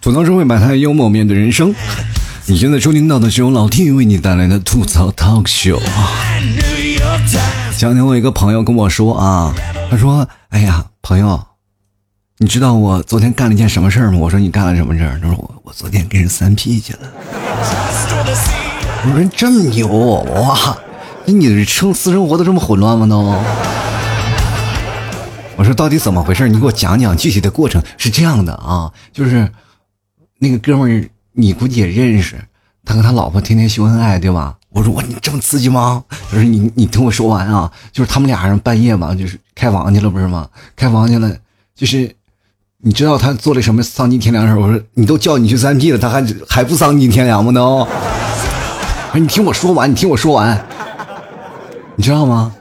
吐槽社会百态，幽默面对人生。你现在收听到的是由老 T 为你带来的吐槽 talk show。前两天我一个朋友跟我说啊，他说：“哎呀，朋友，你知道我昨天干了一件什么事儿吗？”我说：“你干了什么事儿？”他说：“我我昨天跟人三 P 去了。”我说：“这么牛哇？那你的生私生活都这么混乱吗？都？”我说：“到底怎么回事？你给我讲讲具体的过程。”是这样的啊，就是。那个哥们儿，你估计也认识，他跟他老婆天天秀恩爱，对吧？我说哇，你这么刺激吗？他说你你听我说完啊，就是他们俩人半夜嘛，就是开房去了，不是吗？开房去了，就是你知道他做了什么丧尽天良的事我说你都叫你去三 P 了，他还还不丧尽天良吗？都，你听我说完，你听我说完，你知道吗？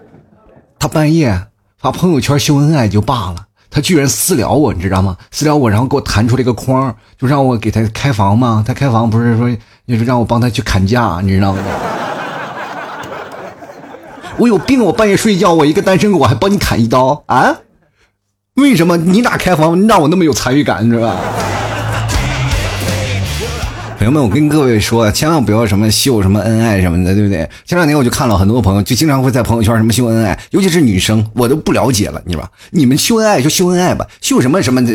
他半夜发朋友圈秀恩爱就罢了。他居然私聊我，你知道吗？私聊我，然后给我弹出了一个框，就让我给他开房嘛。他开房不是说，就是让我帮他去砍价，你知道吗？我有病！我半夜睡觉，我一个单身狗还帮你砍一刀啊？为什么你俩开房让我那么有参与感，是吧？朋友们，我跟各位说，千万不要什么秀什么恩爱什么的，对不对？前两年我就看了很多朋友，就经常会在朋友圈什么秀恩爱，尤其是女生，我都不了解了，你知道吧？你们秀恩爱就秀恩爱吧，秀什么什么的，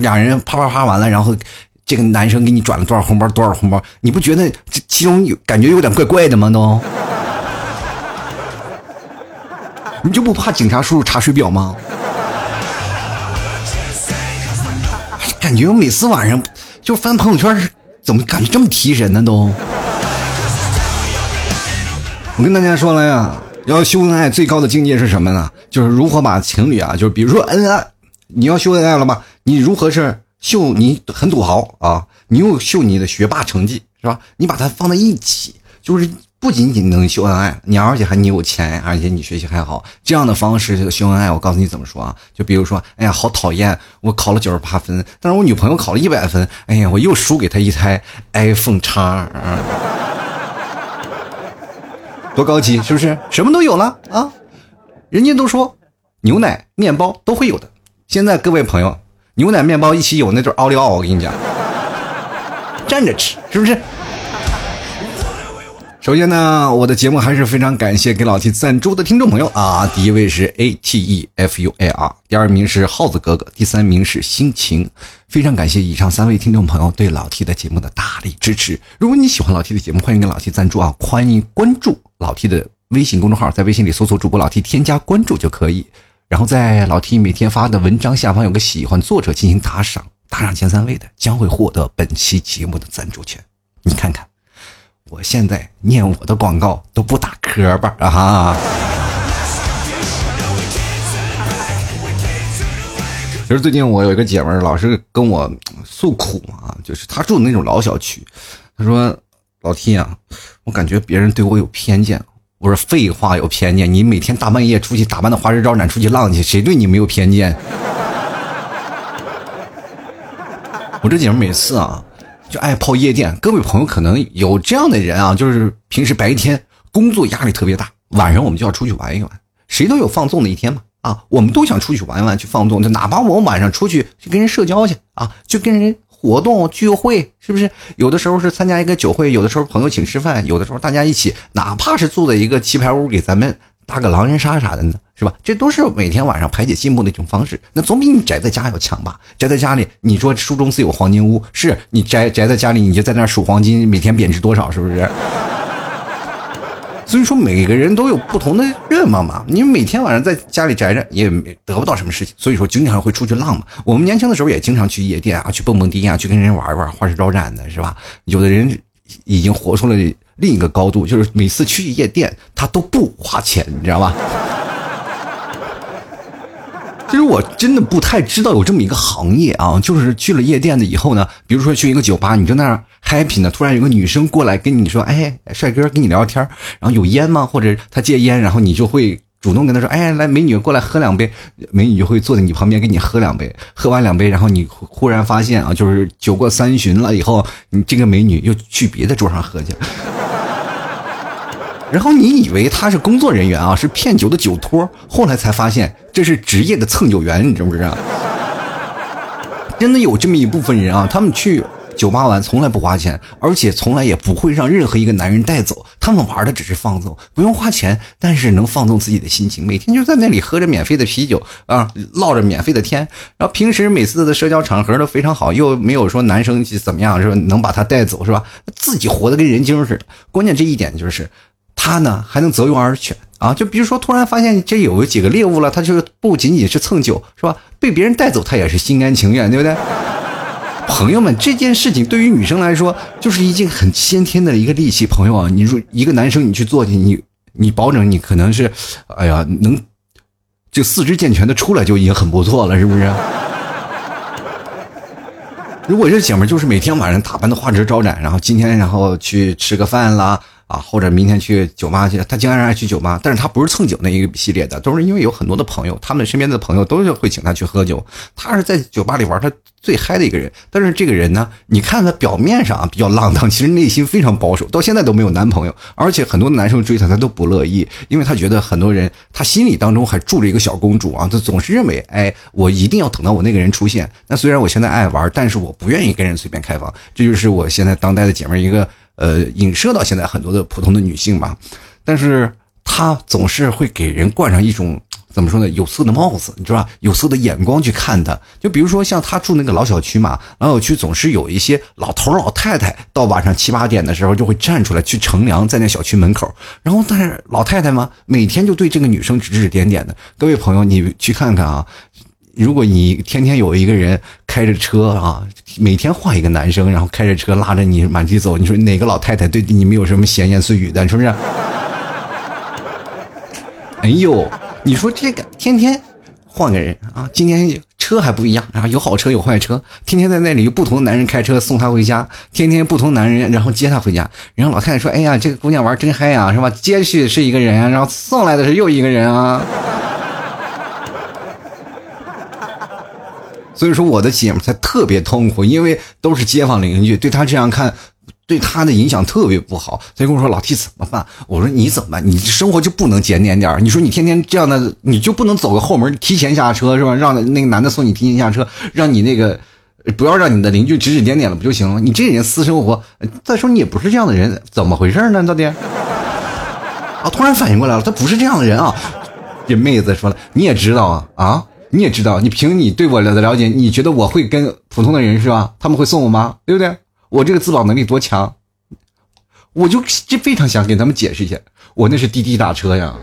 两人啪啪啪完了，然后这个男生给你转了多少红包，多少红包，你不觉得这其中有感觉有点怪怪的吗？都，你就不怕警察叔叔查水表吗？感觉我每次晚上就翻朋友圈是。怎么感觉这么提神呢？都，我跟大家说了呀，要秀恩爱最高的境界是什么呢？就是如何把情侣啊，就是比如说恩爱，你要秀恩爱了吧？你如何是秀你很土豪啊？你又秀你的学霸成绩是吧？你把它放在一起，就是。不仅仅能秀恩爱，你而且还你有钱，而且你学习还好，这样的方式秀恩爱，我告诉你怎么说啊？就比如说，哎呀，好讨厌，我考了九十八分，但是我女朋友考了一百分，哎呀，我又输给她一台 iPhone 叉，多高级，是不是？什么都有了啊！人家都说牛奶、面包都会有的，现在各位朋友，牛奶、面包一起有，那就奥利奥，我跟你讲，站着吃，是不是？首先呢，我的节目还是非常感谢给老 T 赞助的听众朋友啊！第一位是 A T E F U A R，第二名是耗子哥哥，第三名是心情。非常感谢以上三位听众朋友对老 T 的节目的大力支持。如果你喜欢老 T 的节目，欢迎给老 T 赞助啊！欢迎关注老 T 的微信公众号，在微信里搜索主播老 T，添加关注就可以。然后在老 T 每天发的文章下方有个喜欢作者进行打赏，打赏前三位的将会获得本期节目的赞助权。你看看。我现在念我的广告都不打磕巴啊哈！其实最近我有一个姐们儿老是跟我诉苦啊，就是她住的那种老小区，她说：“老 T 啊，我感觉别人对我有偏见。”我说：“废话，有偏见？你每天大半夜出去打扮的花枝招展出去浪去，谁对你没有偏见？”我这姐们每次啊。就爱泡夜店，各位朋友可能有这样的人啊，就是平时白天工作压力特别大，晚上我们就要出去玩一玩，谁都有放纵的一天嘛啊，我们都想出去玩一玩去放纵，就哪怕我们晚上出去去跟人社交去啊，去跟人活动聚会，是不是？有的时候是参加一个酒会，有的时候朋友请吃饭，有的时候大家一起，哪怕是住在一个棋牌屋，给咱们。打个狼人杀啥的呢，是吧？这都是每天晚上排解寂寞的一种方式。那总比你宅在家要强吧？宅在家里，你说书中自有黄金屋，是你宅宅在家里，你就在那数黄金，每天贬值多少，是不是？所以说，每个人都有不同的愿望嘛。你每天晚上在家里宅着，也得不到什么事情。所以说，经常会出去浪嘛。我们年轻的时候也经常去夜店啊，去蹦蹦迪啊，去跟人玩一玩，花枝招展的，是吧？有的人已经活出了。另一个高度就是每次去夜店，他都不花钱，你知道吧？其实我真的不太知道有这么一个行业啊，就是去了夜店的以后呢，比如说去一个酒吧，你正那儿 happy 呢，突然有个女生过来跟你说：“哎，帅哥，跟你聊聊天然后有烟吗？或者他戒烟，然后你就会。主动跟他说：“哎，来，美女过来喝两杯。”美女就会坐在你旁边跟你喝两杯。喝完两杯，然后你忽然发现啊，就是酒过三巡了以后，你这个美女又去别的桌上喝去了。然后你以为他是工作人员啊，是骗酒的酒托，后来才发现这是职业的蹭酒员，你知不知道？真的有这么一部分人啊，他们去。酒吧玩从来不花钱，而且从来也不会让任何一个男人带走。他们玩的只是放纵，不用花钱，但是能放纵自己的心情。每天就在那里喝着免费的啤酒啊，唠着免费的天。然后平时每次的社交场合都非常好，又没有说男生怎么样，是吧？能把他带走，是吧？自己活得跟人精似的。关键这一点就是，他呢还能择优而选啊。就比如说，突然发现这有几个猎物了，他就不仅仅是蹭酒，是吧？被别人带走，他也是心甘情愿，对不对？朋友们，这件事情对于女生来说就是一件很先天的一个利器。朋友啊，你说一个男生你去做去，你你保证你可能是，哎呀，能就四肢健全的出来就已经很不错了，是不是？如果这姐们就是每天晚上打扮的花枝招展，然后今天然后去吃个饭啦。啊，或者明天去酒吧去，他经常爱去酒吧，但是他不是蹭酒那一个系列的，都是因为有很多的朋友，他们身边的朋友都是会请他去喝酒，他是在酒吧里玩他最嗨的一个人。但是这个人呢，你看他表面上啊比较浪荡，其实内心非常保守，到现在都没有男朋友，而且很多男生追他，他都不乐意，因为他觉得很多人他心里当中还住着一个小公主啊，他总是认为，哎，我一定要等到我那个人出现。那虽然我现在爱玩，但是我不愿意跟人随便开房，这就是我现在当代的姐妹一个。呃，影射到现在很多的普通的女性吧，但是她总是会给人冠上一种怎么说呢，有色的帽子，你知道吧？有色的眼光去看她。就比如说像她住那个老小区嘛，老小区总是有一些老头老太太，到晚上七八点的时候就会站出来去乘凉，在那小区门口。然后但是老太太嘛，每天就对这个女生指指点点的。各位朋友，你去看看啊。如果你天天有一个人开着车啊，每天换一个男生，然后开着车拉着你满地走，你说哪个老太太对你没有什么闲言碎语的，是不是？哎呦，你说这个天天换个人啊，今天车还不一样，然后有好车有坏车，天天在那里有不同的男人开车送她回家，天天不同男人然后接她回家，然后老太太说：“哎呀，这个姑娘玩真嗨呀，是吧？接去是一个人，然后送来的是又一个人啊。”所以说我的姐们才特别痛苦，因为都是街坊邻居，对她这样看，对她的影响特别不好。她跟我说：“老弟怎么办？”我说：“你怎么办？你生活就不能检点点你说你天天这样的，你就不能走个后门提前下车是吧？让那个男的送你提前下车，让你那个不要让你的邻居指指点点了不就行了？你这人私生活，再说你也不是这样的人，怎么回事呢？到底？啊！突然反应过来了，他不是这样的人啊！这妹子说了，你也知道啊啊！”你也知道，你凭你对我的了解，你觉得我会跟普通的人是吧？他们会送我吗？对不对？我这个自保能力多强，我就这非常想给他们解释一下，我那是滴滴打车呀。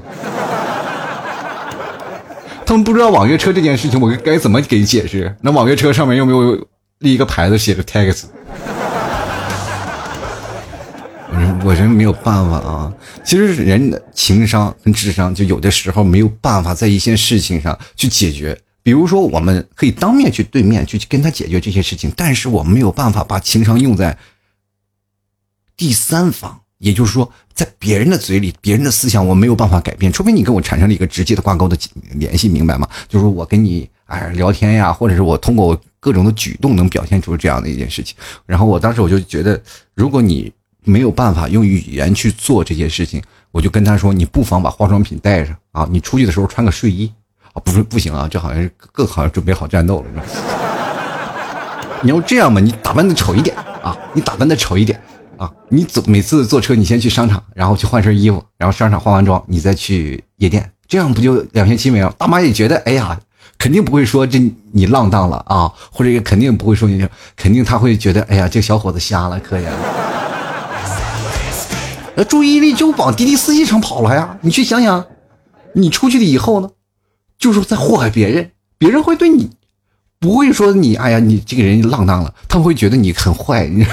他们不知道网约车这件事情，我该怎么给解释？那网约车上面有没有立一个牌子写着 tax？我真没有办法啊。其实人的情商跟智商，就有的时候没有办法在一些事情上去解决。比如说，我们可以当面去对面去跟他解决这些事情，但是我没有办法把情商用在第三方，也就是说，在别人的嘴里，别人的思想我没有办法改变，除非你跟我产生了一个直接的挂钩的联系，明白吗？就是我跟你哎聊天呀，或者是我通过我各种的举动能表现出这样的一件事情。然后我当时我就觉得，如果你。没有办法用语言去做这件事情，我就跟他说：“你不妨把化妆品带上啊，你出去的时候穿个睡衣啊，不是不行啊，这好像是更好准备好战斗了。你要这样吧，你打扮的丑一点啊，你打扮的丑一点啊，你走每次坐车你先去商场，然后去换身衣服，然后商场化完妆，你再去夜店，这样不就两全其美了？大妈也觉得，哎呀，肯定不会说这你浪荡了啊，或者也肯定不会说你，肯定他会觉得，哎呀，这小伙子瞎了，可以。”那注意力就往滴滴司机上跑了呀！你去想想，你出去了以后呢，就是在祸害别人，别人会对你，不会说你，哎呀，你这个人浪荡了，他们会觉得你很坏，你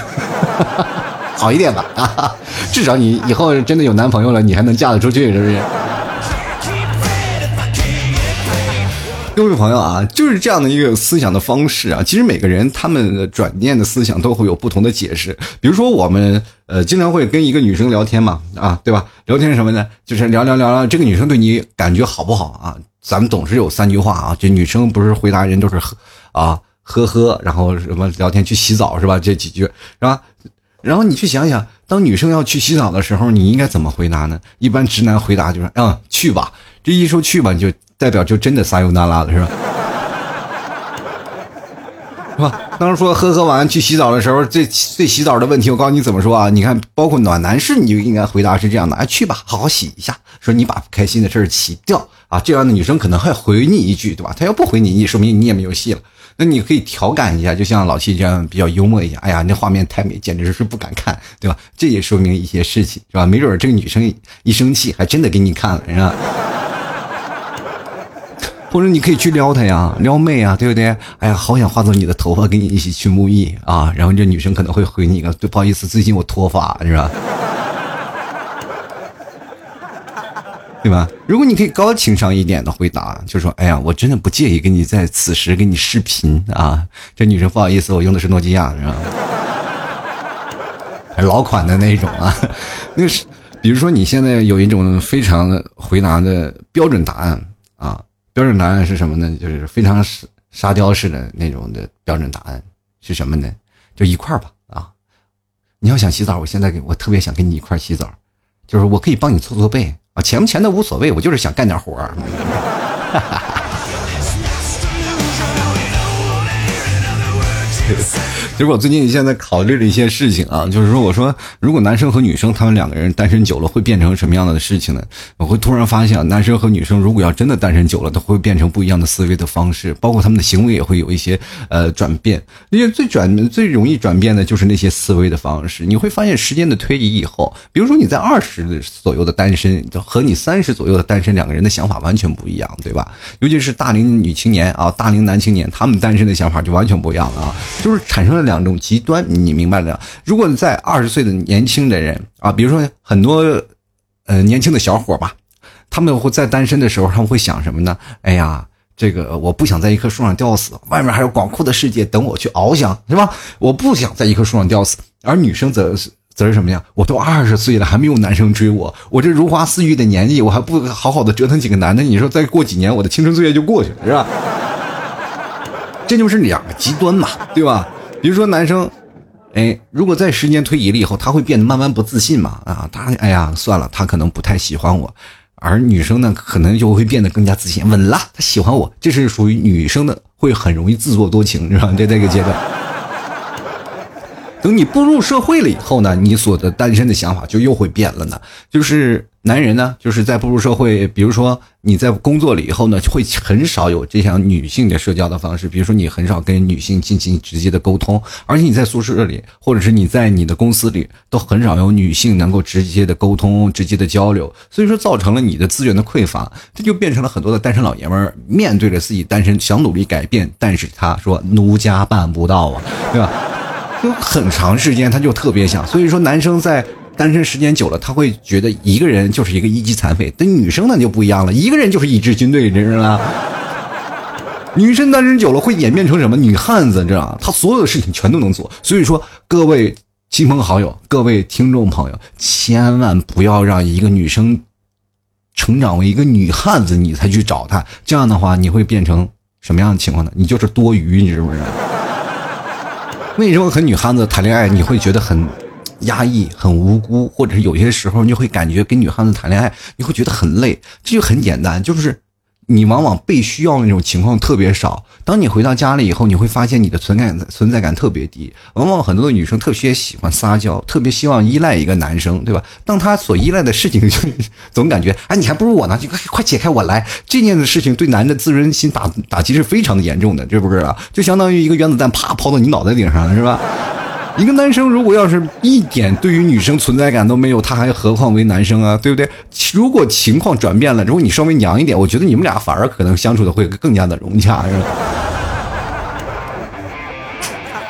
好一点吧，啊，至少你以后真的有男朋友了，你还能嫁得出去，是不是？各位朋友啊，就是这样的一个思想的方式啊。其实每个人他们转念的思想都会有不同的解释。比如说我们呃经常会跟一个女生聊天嘛，啊，对吧？聊天什么呢？就是聊聊聊聊，这个女生对你感觉好不好啊？咱们总是有三句话啊，这女生不是回答人都是呵啊呵呵，然后什么聊天去洗澡是吧？这几句是吧？然后你去想想，当女生要去洗澡的时候，你应该怎么回答呢？一般直男回答就是嗯去吧，这一说去吧你就。代表就真的撒油那拉了是吧？是吧？当时说喝喝完去洗澡的时候，最最洗澡的问题，我告诉你怎么说啊？你看，包括暖男士，你就应该回答是这样的：哎，去吧，好好洗一下。说你把不开心的事儿洗掉啊。这样的女生可能还回你一句，对吧？她要不回你，你说明你也没有戏了。那你可以调侃一下，就像老七这样比较幽默一下。哎呀，那画面太美，简直是不敢看，对吧？这也说明一些事情，是吧？没准这个女生一生气，还真的给你看了，是吧？或者你可以去撩她呀，撩妹啊，对不对？哎呀，好想化作你的头发，跟你一起去沐浴啊！然后这女生可能会回你一个，对，不好意思，最近我脱发，是吧？对吧？如果你可以高情商一点的回答，就说：“哎呀，我真的不介意跟你在此时跟你视频啊。”这女生不好意思，我用的是诺基亚，是吧？老款的那种啊，那是，比如说你现在有一种非常回答的标准答案啊。标准答案是什么呢？就是非常沙沙雕式的那种的标准答案是什么呢？就一块儿吧啊！你要想洗澡，我现在给我特别想跟你一块儿洗澡，就是我可以帮你搓搓背啊，钱不钱的无所谓，我就是想干点活儿。其实我最近现在考虑了一些事情啊，就是说，我说如果男生和女生他们两个人单身久了会变成什么样的事情呢？我会突然发现，男生和女生如果要真的单身久了，都会变成不一样的思维的方式，包括他们的行为也会有一些呃转变。因为最转最容易转变的就是那些思维的方式。你会发现，时间的推移以后，比如说你在二十左右的单身，和你三十左右的单身，两个人的想法完全不一样，对吧？尤其是大龄女青年啊，大龄男青年，他们单身的想法就完全不一样了啊，就是产生了。两种极端，你明白了？如果在二十岁的年轻的人啊，比如说很多呃年轻的小伙吧，他们会在单身的时候，他们会想什么呢？哎呀，这个我不想在一棵树上吊死，外面还有广阔的世界等我去翱翔，是吧？我不想在一棵树上吊死。而女生则则是什么呀？我都二十岁了，还没有男生追我，我这如花似玉的年纪，我还不好好的折腾几个男的？你说再过几年，我的青春岁月就过去了，是吧？这就是两个极端嘛，对吧？比如说男生，哎，如果在时间推移了以后，他会变得慢慢不自信嘛？啊，他哎呀，算了，他可能不太喜欢我。而女生呢，可能就会变得更加自信，稳了，他喜欢我，这是属于女生的，会很容易自作多情，是吧？在这个阶段，等你步入社会了以后呢，你所的单身的想法就又会变了呢，就是。男人呢，就是在步入社会，比如说你在工作了以后呢，会很少有这项女性的社交的方式。比如说你很少跟女性进行直接的沟通，而且你在宿舍里，或者是你在你的公司里，都很少有女性能够直接的沟通、直接的交流。所以说，造成了你的资源的匮乏，这就变成了很多的单身老爷们儿面对着自己单身，想努力改变，但是他说奴家办不到啊，对吧？就很长时间他就特别想，所以说男生在。单身时间久了，他会觉得一个人就是一个一级残废。但女生呢就不一样了，一个人就是一支军队，你知道吗？女生单身久了会演变成什么？女汉子，知道吗？她所有的事情全都能做。所以说，各位亲朋好友、各位听众朋友，千万不要让一个女生成长为一个女汉子，你才去找她。这样的话，你会变成什么样的情况呢？你就是多余，你知不知道？为什么和女汉子谈恋爱你会觉得很？压抑很无辜，或者是有些时候你会感觉跟女汉子谈恋爱，你会觉得很累。这就很简单，就是你往往被需要那种情况特别少。当你回到家里以后，你会发现你的存在存在感特别低。往往很多的女生特别喜欢撒娇，特别希望依赖一个男生，对吧？当她所依赖的事情，就总感觉哎，你还不如我呢，就快快解开我来。这件的事情对男的自尊心打打击是非常的严重的，知不知道？就相当于一个原子弹啪抛到你脑袋顶上了，是吧？一个男生如果要是一点对于女生存在感都没有，他还何况为男生啊，对不对？如果情况转变了，如果你稍微娘一点，我觉得你们俩反而可能相处的会更加的融洽，是吧？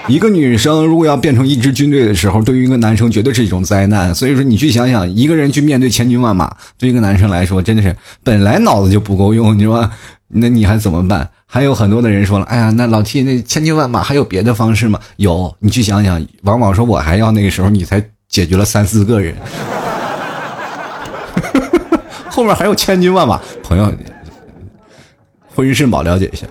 一个女生如果要变成一支军队的时候，对于一个男生绝对是一种灾难。所以说，你去想想，一个人去面对千军万马，对一个男生来说真的是本来脑子就不够用，你说那你还怎么办？还有很多的人说了，哎呀，那老 T 那千军万马还有别的方式吗？有，你去想想，往往说我还要那个时候，你才解决了三四个人，后面还有千军万马，朋友，婚姻肾宝了解一下。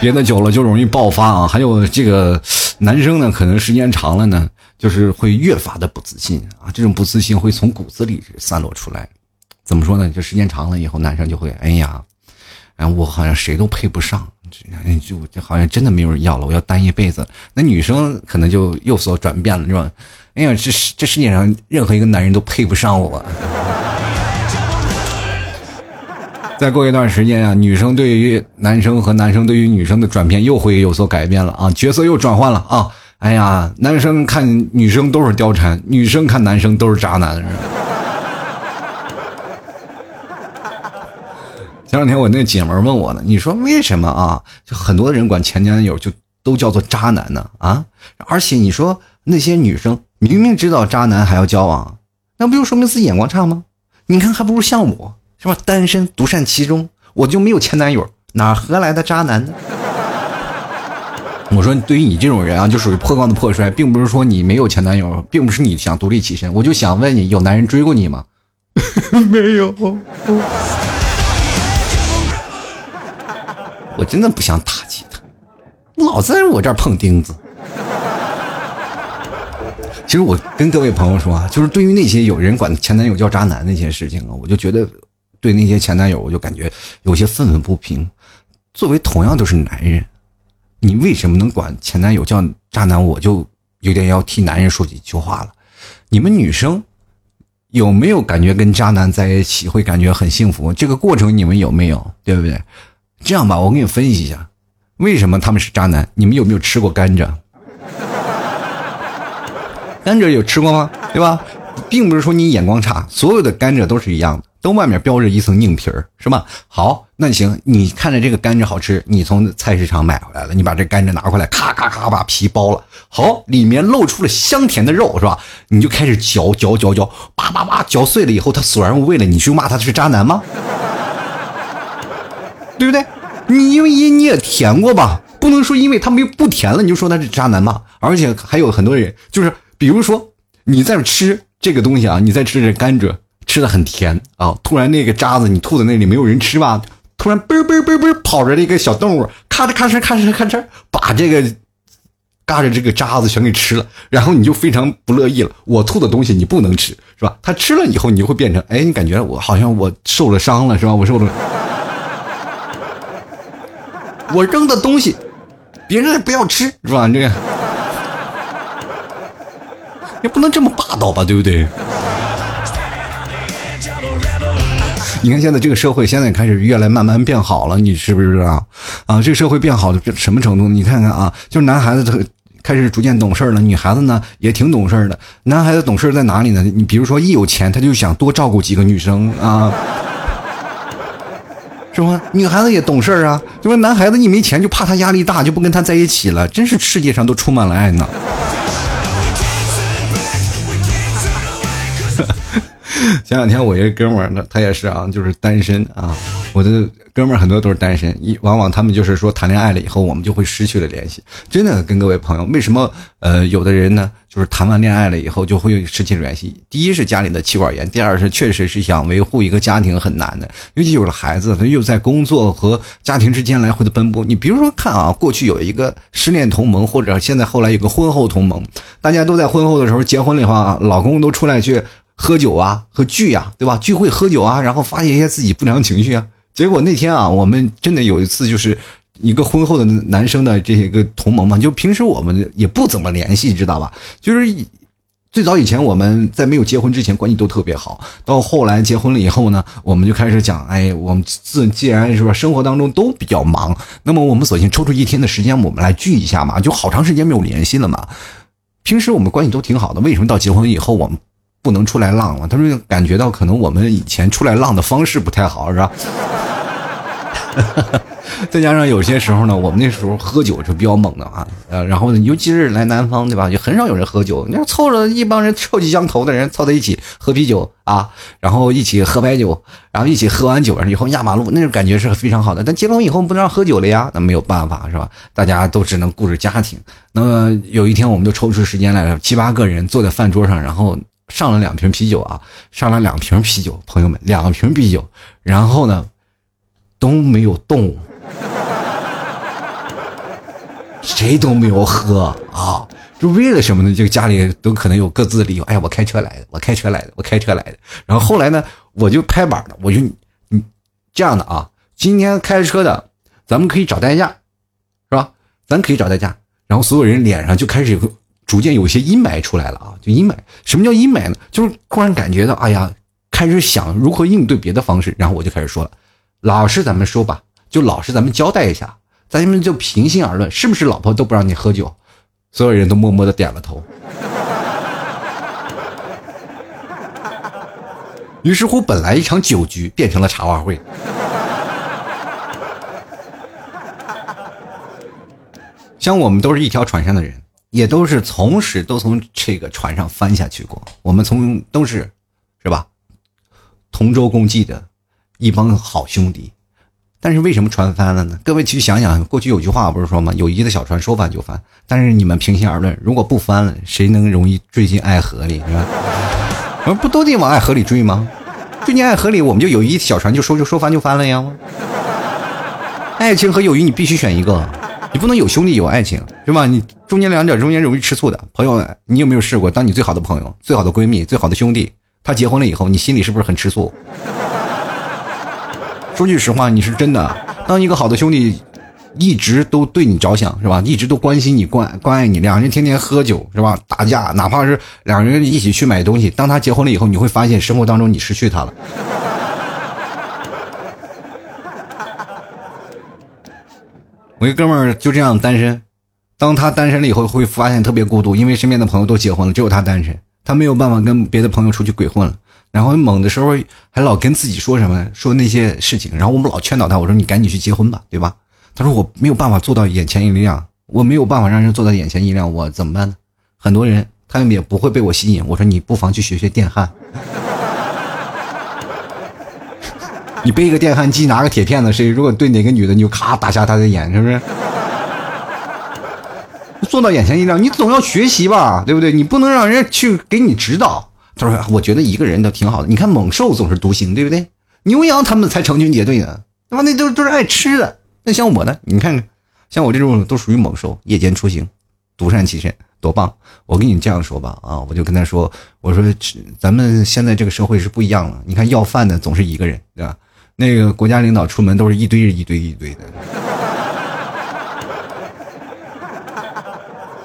憋得久了就容易爆发啊！还有这个男生呢，可能时间长了呢，就是会越发的不自信啊。这种不自信会从骨子里散落出来。怎么说呢？就时间长了以后，男生就会哎呀，哎，我好像谁都配不上，就就好像真的没有人要了，我要单一辈子。那女生可能就有所转变了，是吧？哎呀，这这世界上任何一个男人都配不上我。再过一段时间啊，女生对于男生和男生对于女生的转变又会有所改变了啊，角色又转换了啊！哎呀，男生看女生都是貂蝉，女生看男生都是渣男。前两天我那姐们问我呢，你说为什么啊？就很多人管前男友就都叫做渣男呢啊？而且你说那些女生明明知道渣男还要交往，那不就说明自己眼光差吗？你看还不如像我。是吧？单身独善其身，我就没有前男友，哪何来的渣男呢？我说，对于你这种人啊，就属于破罐子破摔，并不是说你没有前男友，并不是你想独立起身。我就想问你，有男人追过你吗？没有。我真的不想打击他，老在我这儿碰钉子。其实我跟各位朋友说啊，就是对于那些有人管前男友叫渣男那些事情啊，我就觉得。对那些前男友，我就感觉有些愤愤不平。作为同样都是男人，你为什么能管前男友叫渣男？我就有点要替男人说几句话了。你们女生有没有感觉跟渣男在一起会感觉很幸福？这个过程你们有没有？对不对？这样吧，我给你分析一下，为什么他们是渣男？你们有没有吃过甘蔗？甘蔗有吃过吗？对吧？并不是说你眼光差，所有的甘蔗都是一样的。都外面标着一层硬皮儿，是吧？好，那行，你看着这个甘蔗好吃，你从菜市场买回来了，你把这甘蔗拿回来，咔咔咔把皮剥了，好，里面露出了香甜的肉，是吧？你就开始嚼嚼嚼嚼，叭叭叭嚼碎了以后，它索然无味了，你去骂他是渣男吗？对不对？你因为你也甜过吧？不能说因为他没不甜了，你就说他是渣男嘛？而且还有很多人，就是比如说你在吃这个东西啊，你在吃这甘蔗。吃的很甜啊！突然那个渣子你吐在那里没有人吃吧？突然嘣嘣嘣嘣跑着一个小动物，咔哧咔哧咔哧咔哧把这个嘎着这个渣子全给吃了，然后你就非常不乐意了。我吐的东西你不能吃是吧？他吃了以后你就会变成哎，你感觉我好像我受了伤了是吧？我受了，我扔的东西别人不要吃是吧？这个也不能这么霸道吧，对不对？你看现在这个社会，现在开始越来慢慢变好了，你是不是啊？啊，这个社会变好的什么程度？你看看啊，就是男孩子开始逐渐懂事了，女孩子呢也挺懂事的。男孩子懂事在哪里呢？你比如说一有钱，他就想多照顾几个女生啊，是不？女孩子也懂事啊，就说男孩子一没钱就怕他压力大，就不跟他在一起了。真是世界上都充满了爱呢。前两天我一个哥们儿呢，他也是啊，就是单身啊。我的哥们儿很多都是单身，一往往他们就是说谈恋爱了以后，我们就会失去了联系。真的跟各位朋友，为什么呃有的人呢，就是谈完恋爱了以后就会失去联系？第一是家里的妻管严，第二是确实是想维护一个家庭很难的，尤其有了孩子，他又在工作和家庭之间来回的奔波。你比如说看啊，过去有一个失恋同盟，或者现在后来有个婚后同盟，大家都在婚后的时候结婚的话，老公都出来去。喝酒啊，和聚呀，对吧？聚会喝酒啊，然后发泄一些自己不良情绪啊。结果那天啊，我们真的有一次，就是一个婚后的男生的这些个同盟嘛，就平时我们也不怎么联系，知道吧？就是最早以前我们在没有结婚之前关系都特别好，到后来结婚了以后呢，我们就开始讲，哎，我们自既然是吧，生活当中都比较忙，那么我们索性抽出一天的时间，我们来聚一下嘛，就好长时间没有联系了嘛。平时我们关系都挺好的，为什么到结婚以后我们？不能出来浪了，他说感觉到可能我们以前出来浪的方式不太好，是吧？再加上有些时候呢，我们那时候喝酒是比较猛的啊，呃，然后呢，尤其是来南方，对吧？就很少有人喝酒，你要凑着一帮人臭气相投的人凑在一起喝啤酒啊，然后一起喝白酒，然后一起喝完酒以后压马路，那种感觉是非常好的。但结婚以后不能让喝酒了呀，那没有办法是吧？大家都只能顾着家庭。那么有一天，我们就抽出时间来了，七八个人坐在饭桌上，然后上了两瓶啤酒啊，上了两瓶啤酒，朋友们，两瓶啤酒，然后呢都没有动。谁都没有喝啊，就为了什么呢？这个家里都可能有各自的理由。哎呀，我开车来的，我开车来的，我开车来的。然后后来呢，我就拍板了，我就你这样的啊，今天开车的，咱们可以找代驾，是吧？咱可以找代驾。然后所有人脸上就开始有逐渐有些阴霾出来了啊，就阴霾。什么叫阴霾呢？就是忽然感觉到，哎呀，开始想如何应对别的方式。然后我就开始说了，老实咱们说吧，就老实咱们交代一下。咱们就平心而论，是不是老婆都不让你喝酒？所有人都默默的点了头。于是乎，本来一场酒局变成了茶话会。像我们都是一条船上的人，也都是从始都从这个船上翻下去过。我们从都是，是吧？同舟共济的一帮好兄弟。但是为什么船翻了呢？各位去想想，过去有句话不是说吗？友谊的小船说翻就翻。但是你们平心而论，如果不翻了，谁能容易坠进爱河里？是吧？我们不都得往爱河里坠吗？坠进爱河里，我们就友谊小船就说就说翻就翻了呀？爱情和友谊，你必须选一个，你不能有兄弟有爱情，是吧？你中间两者中间容易吃醋的朋友们，你有没有试过？当你最好的朋友、最好的闺蜜、最好的兄弟，他结婚了以后，你心里是不是很吃醋？说句实话，你是真的。当一个好的兄弟，一直都对你着想，是吧？一直都关心你、关关爱你。两人天天喝酒，是吧？打架，哪怕是两人一起去买东西。当他结婚了以后，你会发现生活当中你失去他了。我一哥们就这样单身，当他单身了以后，会发现特别孤独，因为身边的朋友都结婚了，只有他单身，他没有办法跟别的朋友出去鬼混了。然后猛的时候还老跟自己说什么，说那些事情。然后我们老劝导他，我说你赶紧去结婚吧，对吧？他说我没有办法做到眼前一亮，我没有办法让人做到眼前一亮，我怎么办呢？很多人他们也不会被我吸引。我说你不妨去学学电焊，你背个电焊机，拿个铁片子，谁如果对哪个女的，你就咔打瞎她的眼，是不是？做到眼前一亮，你总要学习吧，对不对？你不能让人家去给你指导。他说：“我觉得一个人都挺好的。你看猛兽总是独行，对不对？牛羊他们才成群结队呢，对吧？那都都是爱吃的。那像我呢？你看看，像我这种都属于猛兽，夜间出行，独善其身，多棒！我跟你这样说吧，啊，我就跟他说，我说咱们现在这个社会是不一样了。你看要饭的总是一个人，对吧？那个国家领导出门都是一堆一堆一堆的。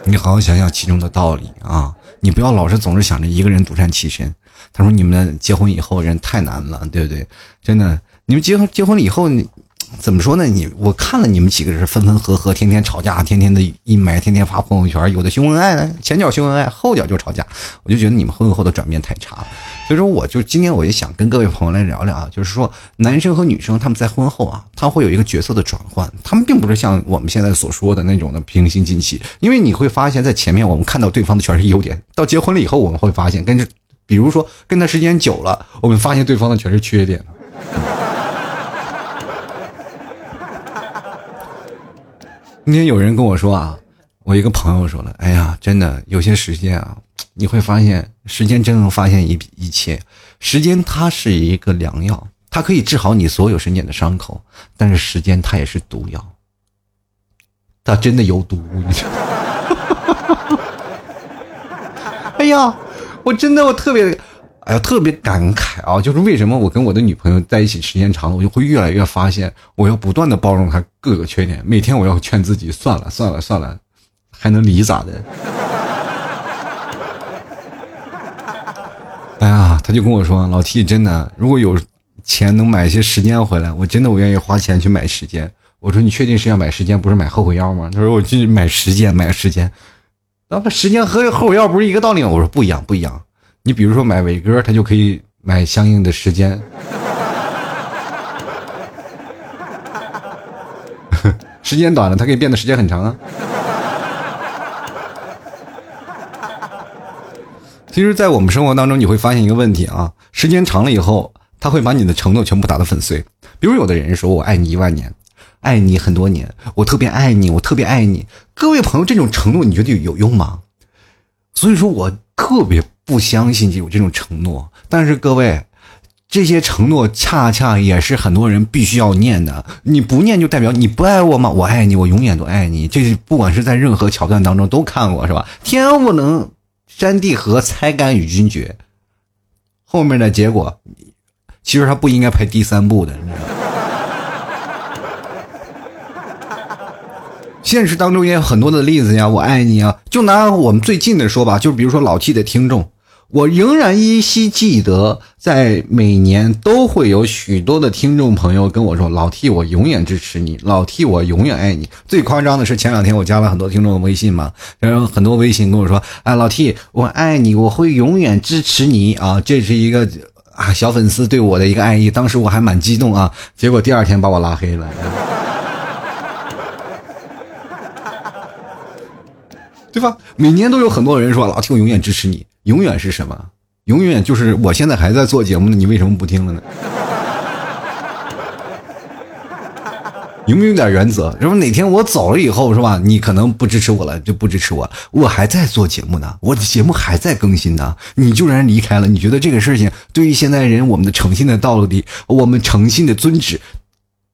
你好好想想其中的道理啊！”你不要老是总是想着一个人独善其身。他说：“你们结婚以后人太难了，对不对？真的，你们结婚结婚了以后，怎么说呢？你我看了你们几个人分分合合，天天吵架，天天的阴霾，天天发朋友圈，有的秀恩爱呢，前脚秀恩爱，后脚就吵架。我就觉得你们婚后的转变太差了。所以说，我就今天我也想跟各位朋友来聊聊啊，就是说男生和女生他们在婚后啊，他会有一个角色的转换，他们并不是像我们现在所说的那种的平心静气，因为你会发现在前面我们看到对方的全是优点，到结婚了以后我们会发现，跟着比如说跟他时间久了，我们发现对方的全是缺点。今天有人跟我说啊，我一个朋友说了，哎呀，真的有些时间啊。你会发现，时间真能发现一一切。时间它是一个良药，它可以治好你所有深浅的伤口。但是时间它也是毒药，它真的有毒。你知道吗？哎呀，我真的我特别，哎呀，特别感慨啊！就是为什么我跟我的女朋友在一起时间长了，我就会越来越发现，我要不断的包容她各个缺点。每天我要劝自己，算了算了算了，还能离咋的？哎呀，他就跟我说：“老 T，真的，如果有钱能买一些时间回来，我真的我愿意花钱去买时间。”我说：“你确定是要买时间，不是买后悔药吗？”他说：“我去买时间，买时间。”那么时间和后悔药不是一个道理吗？我说：“不一样，不一样。你比如说买伟哥，他就可以买相应的时间。”时间短了，它可以变得时间很长啊。其实，在我们生活当中，你会发现一个问题啊，时间长了以后，他会把你的承诺全部打得粉碎。比如，有的人说我爱你一万年，爱你很多年，我特别爱你，我特别爱你。各位朋友，这种承诺你觉得有用吗？所以说我特别不相信有这种承诺。但是各位，这些承诺恰恰也是很多人必须要念的。你不念就代表你不爱我吗？我爱你，我永远都爱你。这是不管是在任何桥段当中都看过是吧？天不能。山地合，才敢与君绝。后面的结果，其实他不应该排第三部的。你知道现实当中也有很多的例子呀，我爱你啊！就拿我们最近的说吧，就比如说老 T 的听众。我仍然依稀记得，在每年都会有许多的听众朋友跟我说：“老 T，我永远支持你，老 T，我永远爱你。”最夸张的是前两天我加了很多听众的微信嘛，然后很多微信跟我说：“哎，老 T，我爱你，我会永远支持你啊！”这是一个啊小粉丝对我的一个爱意，当时我还蛮激动啊，结果第二天把我拉黑了，对吧？每年都有很多人说：“老 T，我永远支持你。”永远是什么？永远就是我现在还在做节目呢，你为什么不听了呢？有没有点原则？然后哪天我走了以后，是吧？你可能不支持我了，就不支持我。我还在做节目呢，我的节目还在更新呢。你居然离开了，你觉得这个事情对于现在人我们的诚信的道路的，我们诚信的尊旨，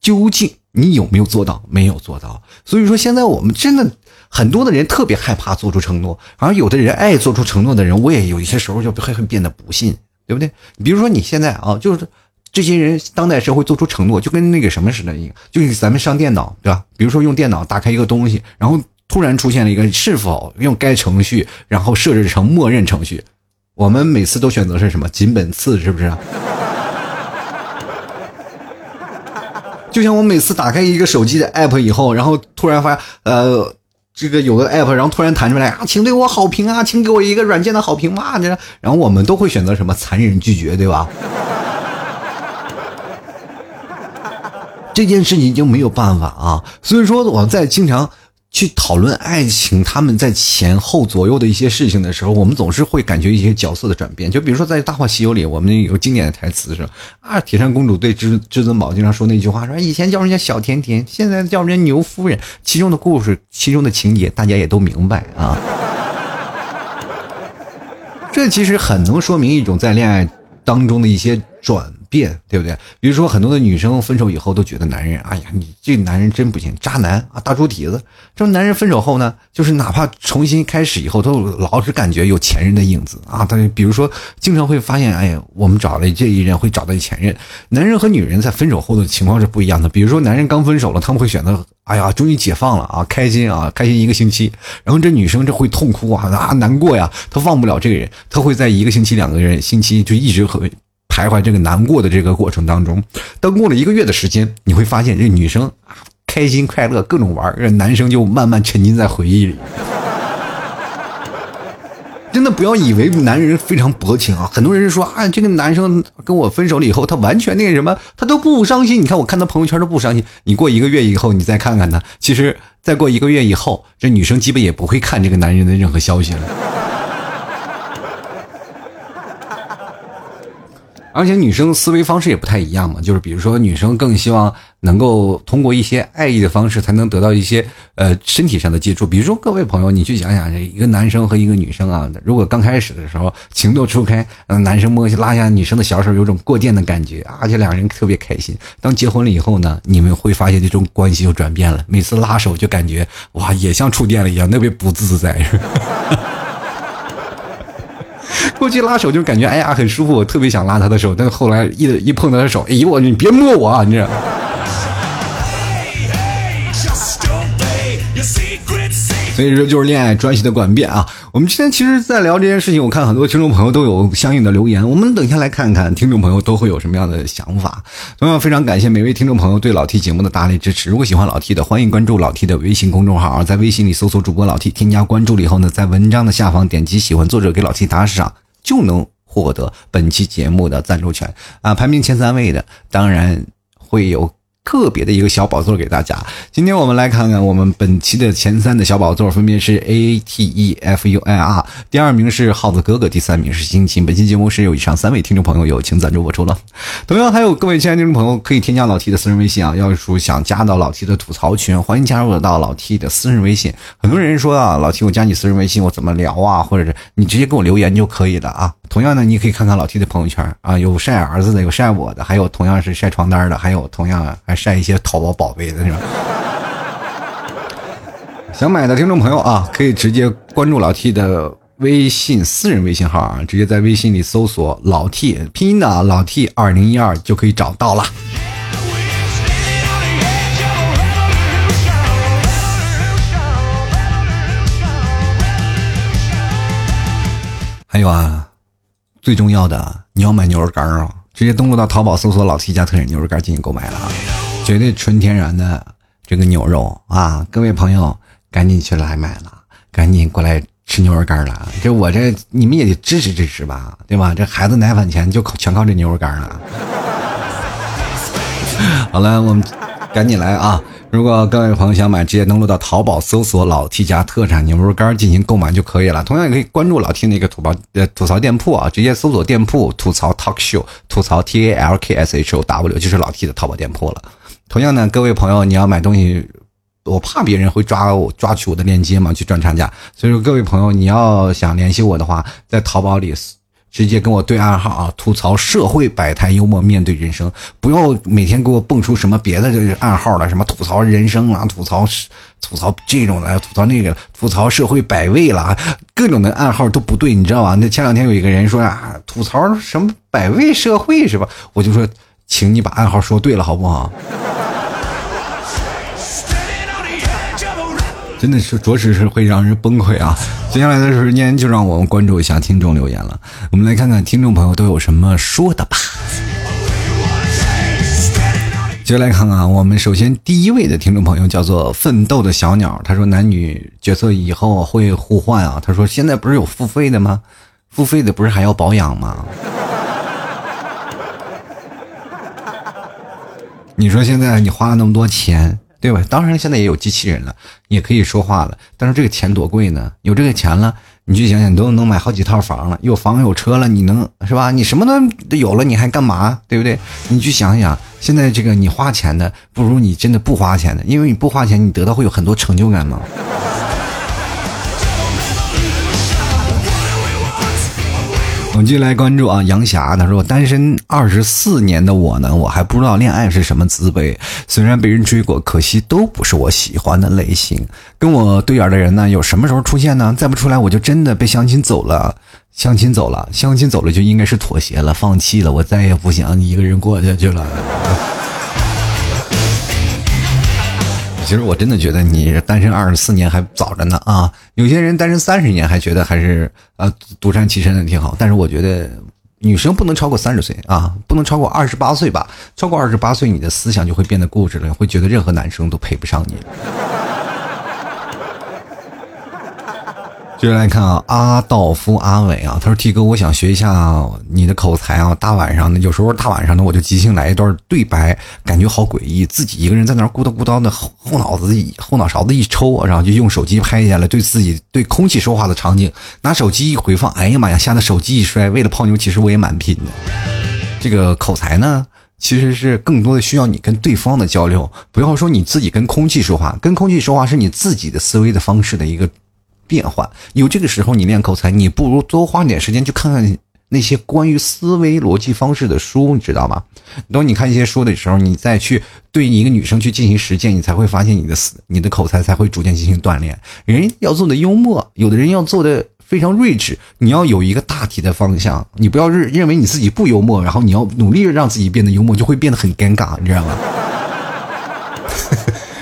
究竟你有没有做到？没有做到。所以说，现在我们真的。很多的人特别害怕做出承诺，而有的人爱做出承诺的人，我也有一些时候就会会变得不信，对不对？比如说你现在啊，就是这些人当代社会做出承诺，就跟那个什么似的，一个就是咱们上电脑，对吧？比如说用电脑打开一个东西，然后突然出现了一个是否用该程序，然后设置成默认程序，我们每次都选择是什么？仅本次，是不是？就像我每次打开一个手机的 app 以后，然后突然发呃。这个有个 app，然后突然弹出来啊，请对我好评啊，请给我一个软件的好评嘛，这然后我们都会选择什么？残忍拒绝，对吧？这件事情已经没有办法啊，所以说我在经常。去讨论爱情，他们在前后左右的一些事情的时候，我们总是会感觉一些角色的转变。就比如说在《大话西游》里，我们有经典的台词是：啊，铁扇公主对至至尊宝经常说那句话，说以前叫人家小甜甜，现在叫人家牛夫人。其中的故事，其中的情节，大家也都明白啊。这其实很能说明一种在恋爱当中的一些转。变对不对？比如说很多的女生分手以后都觉得男人，哎呀，你这男人真不行，渣男啊，大猪蹄子。这种男人分手后呢，就是哪怕重新开始以后，都老是感觉有前任的影子啊。他比如说经常会发现，哎呀，我们找了这一任会找到前任。男人和女人在分手后的情况是不一样的。比如说男人刚分手了，他们会选择，哎呀，终于解放了啊，开心啊，开心一个星期。然后这女生这会痛哭啊啊，难过呀，她忘不了这个人，她会在一个星期、两个人星期就一直和。徘徊这个难过的这个过程当中，等过了一个月的时间，你会发现这女生啊开心快乐各种玩，这男生就慢慢沉浸在回忆里。真的不要以为男人非常薄情啊！很多人说啊，这个男生跟我分手了以后，他完全那个什么，他都不伤心。你看我看他朋友圈都不伤心。你过一个月以后，你再看看他，其实再过一个月以后，这女生基本也不会看这个男人的任何消息了。而且女生思维方式也不太一样嘛，就是比如说女生更希望能够通过一些爱意的方式才能得到一些呃身体上的接触。比如说各位朋友，你去想想，一个男生和一个女生啊，如果刚开始的时候情窦初开，嗯，男生摸下拉下女生的小手，有种过电的感觉，而且两个人特别开心。当结婚了以后呢，你们会发现这种关系就转变了，每次拉手就感觉哇，也像触电了一样，特别不自在。过去拉手就感觉哎呀很舒服，我特别想拉他的手，但是后来一一碰他的手，哎呦我你别摸我啊！你这。所以这就是恋爱关系的转变啊！我们今天其实，在聊这件事情，我看很多听众朋友都有相应的留言，我们等一下来看看听众朋友都会有什么样的想法。同样非常感谢每位听众朋友对老 T 节目的大力支持。如果喜欢老 T 的，欢迎关注老 T 的微信公众号，在微信里搜索主播老 T，添加关注了以后呢，在文章的下方点击喜欢作者给老 T 打赏，就能获得本期节目的赞助权啊！排名前三位的，当然会有。特别的一个小宝座给大家。今天我们来看看我们本期的前三的小宝座，分别是 A T E F U I R，第二名是耗子哥哥，第三名是心情。本期节目是有以上三位听众朋友友情赞助播出了。同样还有各位亲爱的听众朋友可以添加老 T 的私人微信啊，要是想加到老 T 的吐槽群，欢迎加入到老 T 的私人微信。很多人说啊，老 T 我加你私人微信我怎么聊啊？或者是你直接给我留言就可以了啊。同样呢，你可以看看老 T 的朋友圈啊，有晒儿子的，有晒我的，还有同样是晒床单的，还有同样还晒一些淘宝宝贝的，是吧？想买的听众朋友啊，可以直接关注老 T 的微信私人微信号啊，直接在微信里搜索老 T 拼音的老 T 二零一二就可以找到了。还有啊，最重要的，你要买牛肉干啊，直接登录到淘宝搜索“老 T 家特产牛肉干”进行购买了啊，绝对纯天然的这个牛肉啊！各位朋友，赶紧去来买了，赶紧过来吃牛肉干了。这我这你们也得支持支持吧，对吧？这孩子奶粉钱就全靠这牛肉干了。好了，我们赶紧来啊！如果各位朋友想买，直接登录到淘宝搜索“老 T 家特产牛肉干”进行购买就可以了。同样也可以关注老 T 那个吐槽呃吐槽店铺啊，直接搜索店铺“吐槽 Talk Show”，吐槽 T A L K S H O W 就是老 T 的淘宝店铺了。同样呢，各位朋友你要买东西，我怕别人会抓我抓取我的链接嘛，去赚差价。所以说各位朋友你要想联系我的话，在淘宝里。直接跟我对暗号啊！吐槽社会百态，幽默面对人生，不要每天给我蹦出什么别的这个暗号了，什么吐槽人生啊，吐槽吐槽这种的，吐槽那个，吐槽社会百味了，各种的暗号都不对，你知道吧？那前两天有一个人说啊，吐槽什么百味社会是吧？我就说，请你把暗号说对了，好不好？真的是着实是会让人崩溃啊！接下来的时间就让我们关注一下听众留言了。我们来看看听众朋友都有什么说的吧。接下来看看我们首先第一位的听众朋友叫做奋斗的小鸟，他说男女角色以后会互换啊。他说现在不是有付费的吗？付费的不是还要保养吗？你说现在你花了那么多钱。对吧？当然，现在也有机器人了，也可以说话了。但是这个钱多贵呢？有这个钱了，你去想想，你都能买好几套房了，有房有车了，你能是吧？你什么都有了，你还干嘛？对不对？你去想想，现在这个你花钱的，不如你真的不花钱的，因为你不花钱，你得到会有很多成就感吗。我们继续来关注啊，杨霞，他说单身二十四年的我呢，我还不知道恋爱是什么滋味。虽然被人追过，可惜都不是我喜欢的类型。跟我对眼的人呢，有什么时候出现呢？再不出来，我就真的被相亲走了。相亲走了，相亲走了，就应该是妥协了，放弃了。我再也不想一个人过下去了。其实我真的觉得你单身二十四年还早着呢啊！有些人单身三十年还觉得还是呃独善其身的挺好，但是我觉得女生不能超过三十岁啊，不能超过二十八岁吧？超过二十八岁，你的思想就会变得固执了，会觉得任何男生都配不上你。接下来看啊，阿道夫阿伟啊，他说：“T 哥，我想学一下你的口才啊。大晚上的，有时候大晚上的，我就即兴来一段对白，感觉好诡异。自己一个人在那咕叨咕叨的，后后脑子后脑勺子一抽，然后就用手机拍下来，对自己对空气说话的场景，拿手机一回放，哎呀妈呀，吓得手机一摔。为了泡妞，其实我也蛮拼的。这个口才呢，其实是更多的需要你跟对方的交流，不要说你自己跟空气说话，跟空气说话是你自己的思维的方式的一个。”变换有这个时候，你练口才，你不如多花点时间去看看那些关于思维逻辑方式的书，你知道吗？当你看一些书的时候，你再去对一个女生去进行实践，你才会发现你的思你的口才才会逐渐进行锻炼。人要做的幽默，有的人要做的非常睿智，你要有一个大体的方向，你不要认认为你自己不幽默，然后你要努力让自己变得幽默，就会变得很尴尬，你知道吗？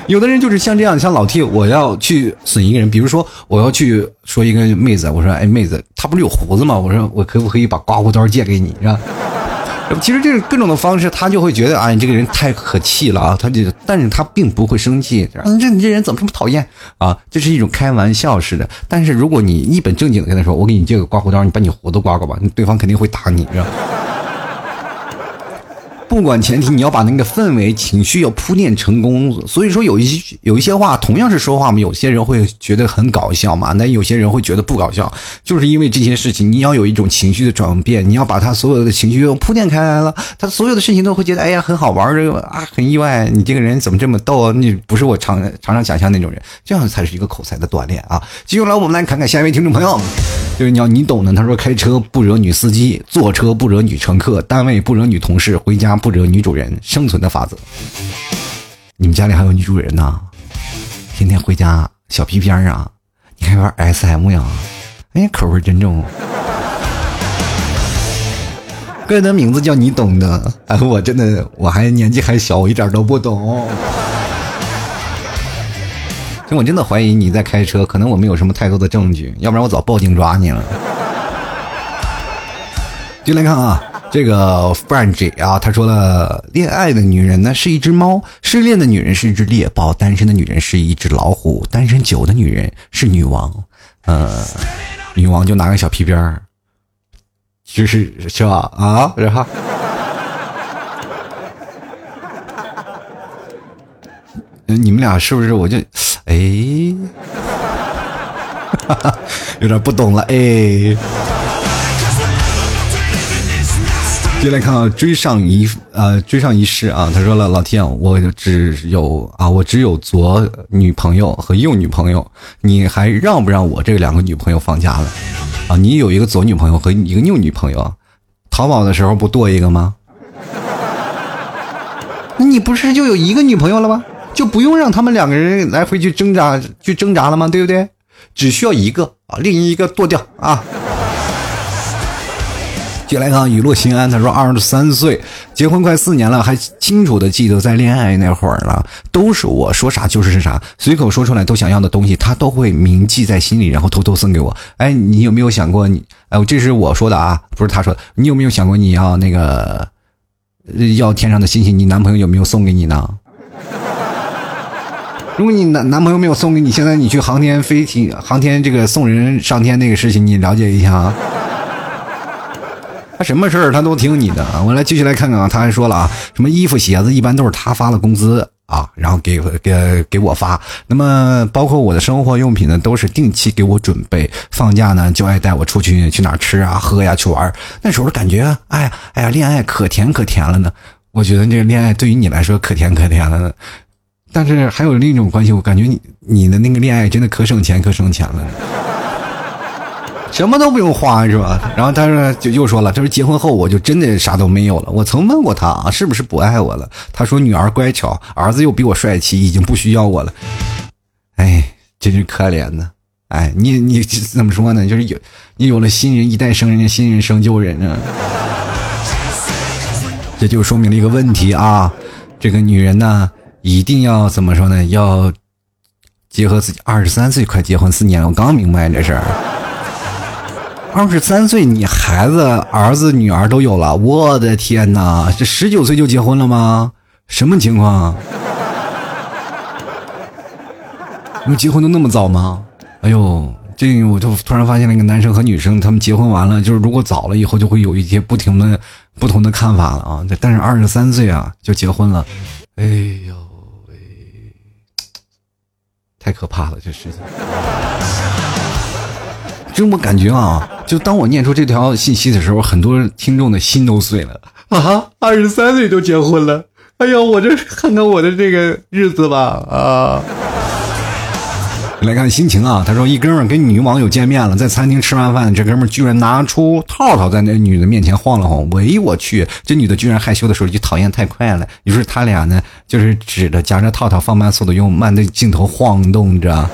有的人就是像这样，像老 T，我要去损一个人，比如说我要去说一个妹子，我说哎妹子，她不是有胡子吗？我说我可不可以把刮胡刀借给你，是吧？其实这是各种的方式，他就会觉得啊，你这个人太可气了啊，他就，但是他并不会生气，你这你这人怎么这么讨厌啊？这是一种开玩笑似的。但是如果你一本正经的跟他说，我给你借个刮胡刀，你把你胡子刮刮吧，对方肯定会打你，是吧？不管前提，你要把那个氛围、情绪要铺垫成功。所以说，有一些有一些话，同样是说话嘛，有些人会觉得很搞笑嘛，那有些人会觉得不搞笑，就是因为这些事情，你要有一种情绪的转变，你要把他所有的情绪铺垫开来了，他所有的事情都会觉得，哎呀，很好玩这个啊，很意外，你这个人怎么这么逗啊？你不是我常常常想象那种人，这样才是一个口才的锻炼啊。接下来我们来看看下一位听众朋友，就是你要你懂的，他说开车不惹女司机，坐车不惹女乘客，单位不惹女同事，回家不惹女主人，生存的法则。你们家里还有女主人呢？天天回家小皮鞭啊，你还玩 SM 呀？哎，口味真重。个人的名字叫你懂的，哎，我真的我还年纪还小，我一点都不懂。我真的怀疑你在开车，可能我没有什么太多的证据，要不然我早报警抓你了。进来看啊，这个 French 啊，他说了，恋爱的女人呢是一只猫，失恋的女人是一只猎豹，单身的女人是一只老虎，单身久的女人是女王。呃，女王就拿个小皮鞭儿，就是是吧？啊，然后，你们俩是不是？我就，哎，有点不懂了，哎。接来看啊，追上一呃，追上一世啊，他说了，老天，我只有啊，我只有左女朋友和右女朋友，你还让不让我这两个女朋友放假了？啊，你有一个左女朋友和一个右女朋友，淘宝的时候不多一个吗？那你不是就有一个女朋友了吗？就不用让他们两个人来回去挣扎去挣扎了吗？对不对？只需要一个啊，另一个剁掉啊。接来看雨落心安，他说二十三岁，结婚快四年了，还清楚的记得在恋爱那会儿了，都是我说啥就是啥，随口说出来都想要的东西，他都会铭记在心里，然后偷偷送给我。哎，你有没有想过你？哎，这是我说的啊，不是他说的。你有没有想过你要那个要天上的星星？你男朋友有没有送给你呢？如果你男男朋友没有送给你，现在你去航天飞行航天这个送人上天那个事情，你了解一下啊。他什么事儿他都听你的我来继续来看看啊，他还说了啊，什么衣服鞋子一般都是他发了工资啊，然后给给给我发。那么包括我的生活用品呢，都是定期给我准备。放假呢就爱带我出去去哪吃啊喝呀去玩。那时候感觉哎呀哎呀恋爱可甜可甜了呢。我觉得这个恋爱对于你来说可甜可甜了呢。但是还有另一种关系，我感觉你你的那个恋爱真的可省钱可省钱了。什么都不用花是吧？然后他说就又说了，他说结婚后我就真的啥都没有了。我曾问过他啊，是不是不爱我了？他说女儿乖巧，儿子又比我帅气，已经不需要我了。哎，真是可怜呢。哎，你你怎么说呢？就是有你有了新人，一代生人，新人生旧人啊。这就说明了一个问题啊，这个女人呢，一定要怎么说呢？要结合自己。二十三岁快结婚四年了，我刚明白这事儿。二十三岁，你孩子、儿子、女儿都有了，我的天哪！这十九岁就结婚了吗？什么情况？你们结婚都那么早吗？哎呦，这我就突然发现了一个男生和女生，他们结婚完了，就是如果早了以后，就会有一些不停的、不同的看法了啊。但是二十三岁啊就结婚了，哎呦喂，太可怕了，这事情。就我感觉啊，就当我念出这条信息的时候，很多听众的心都碎了啊！二十三岁就结婚了，哎呀，我这看看我的这个日子吧啊！来看心情啊，他说一哥们跟女网友见面了，在餐厅吃完饭，这哥们居然拿出套套在那女的面前晃了晃，喂，我去，这女的居然害羞的时候就讨厌太快了，于是他俩呢就是指着夹着套套放慢速度，用慢的镜头晃动着。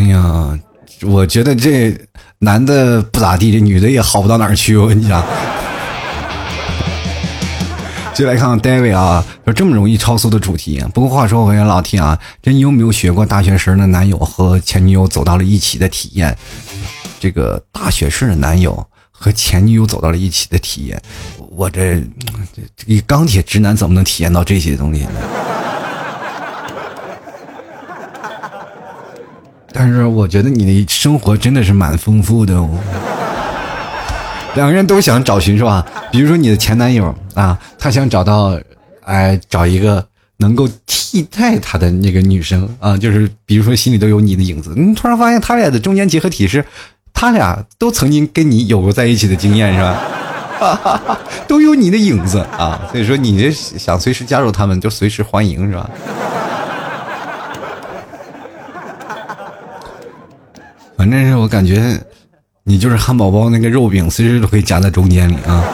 哎呀，我觉得这男的不咋地，这女的也好不到哪儿去。我跟你讲，就来看看 David 啊，说这么容易超速的主题。不过话说回来，老天啊，这你有没有学过大学时的男友和前女友走到了一起的体验？这个大学时的男友和前女友走到了一起的体验，我这这钢铁直男怎么能体验到这些东西呢？但是我觉得你的生活真的是蛮丰富的哦。两个人都想找寻是吧？比如说你的前男友啊，他想找到，哎，找一个能够替代他的那个女生啊，就是比如说心里都有你的影子。你突然发现他俩的中间结合体是，他俩都曾经跟你有过在一起的经验是吧？都有你的影子啊，所以说你这想随时加入他们，就随时欢迎是吧？反正是我感觉，你就是汉堡包那个肉饼，随时都可以夹在中间里啊。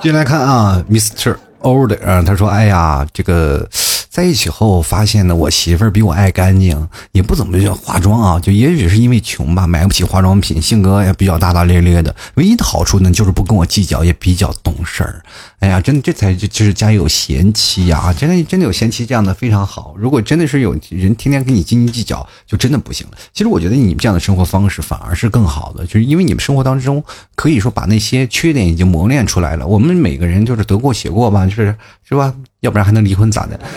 进来看啊，Mr. Old 啊，他说：“哎呀，这个。”在一起后，发现呢，我媳妇儿比我爱干净，也不怎么化妆啊。就也许是因为穷吧，买不起化妆品，性格也比较大大咧咧的。唯一的好处呢，就是不跟我计较，也比较懂事儿。哎呀，真的，这才就就是家有贤妻呀！真的，真的有贤妻，这样的非常好。如果真的是有人天天跟你斤斤计较，就真的不行了。其实我觉得你们这样的生活方式反而是更好的，就是因为你们生活当中可以说把那些缺点已经磨练出来了。我们每个人就是得过且过吧，就是是吧？要不然还能离婚咋的？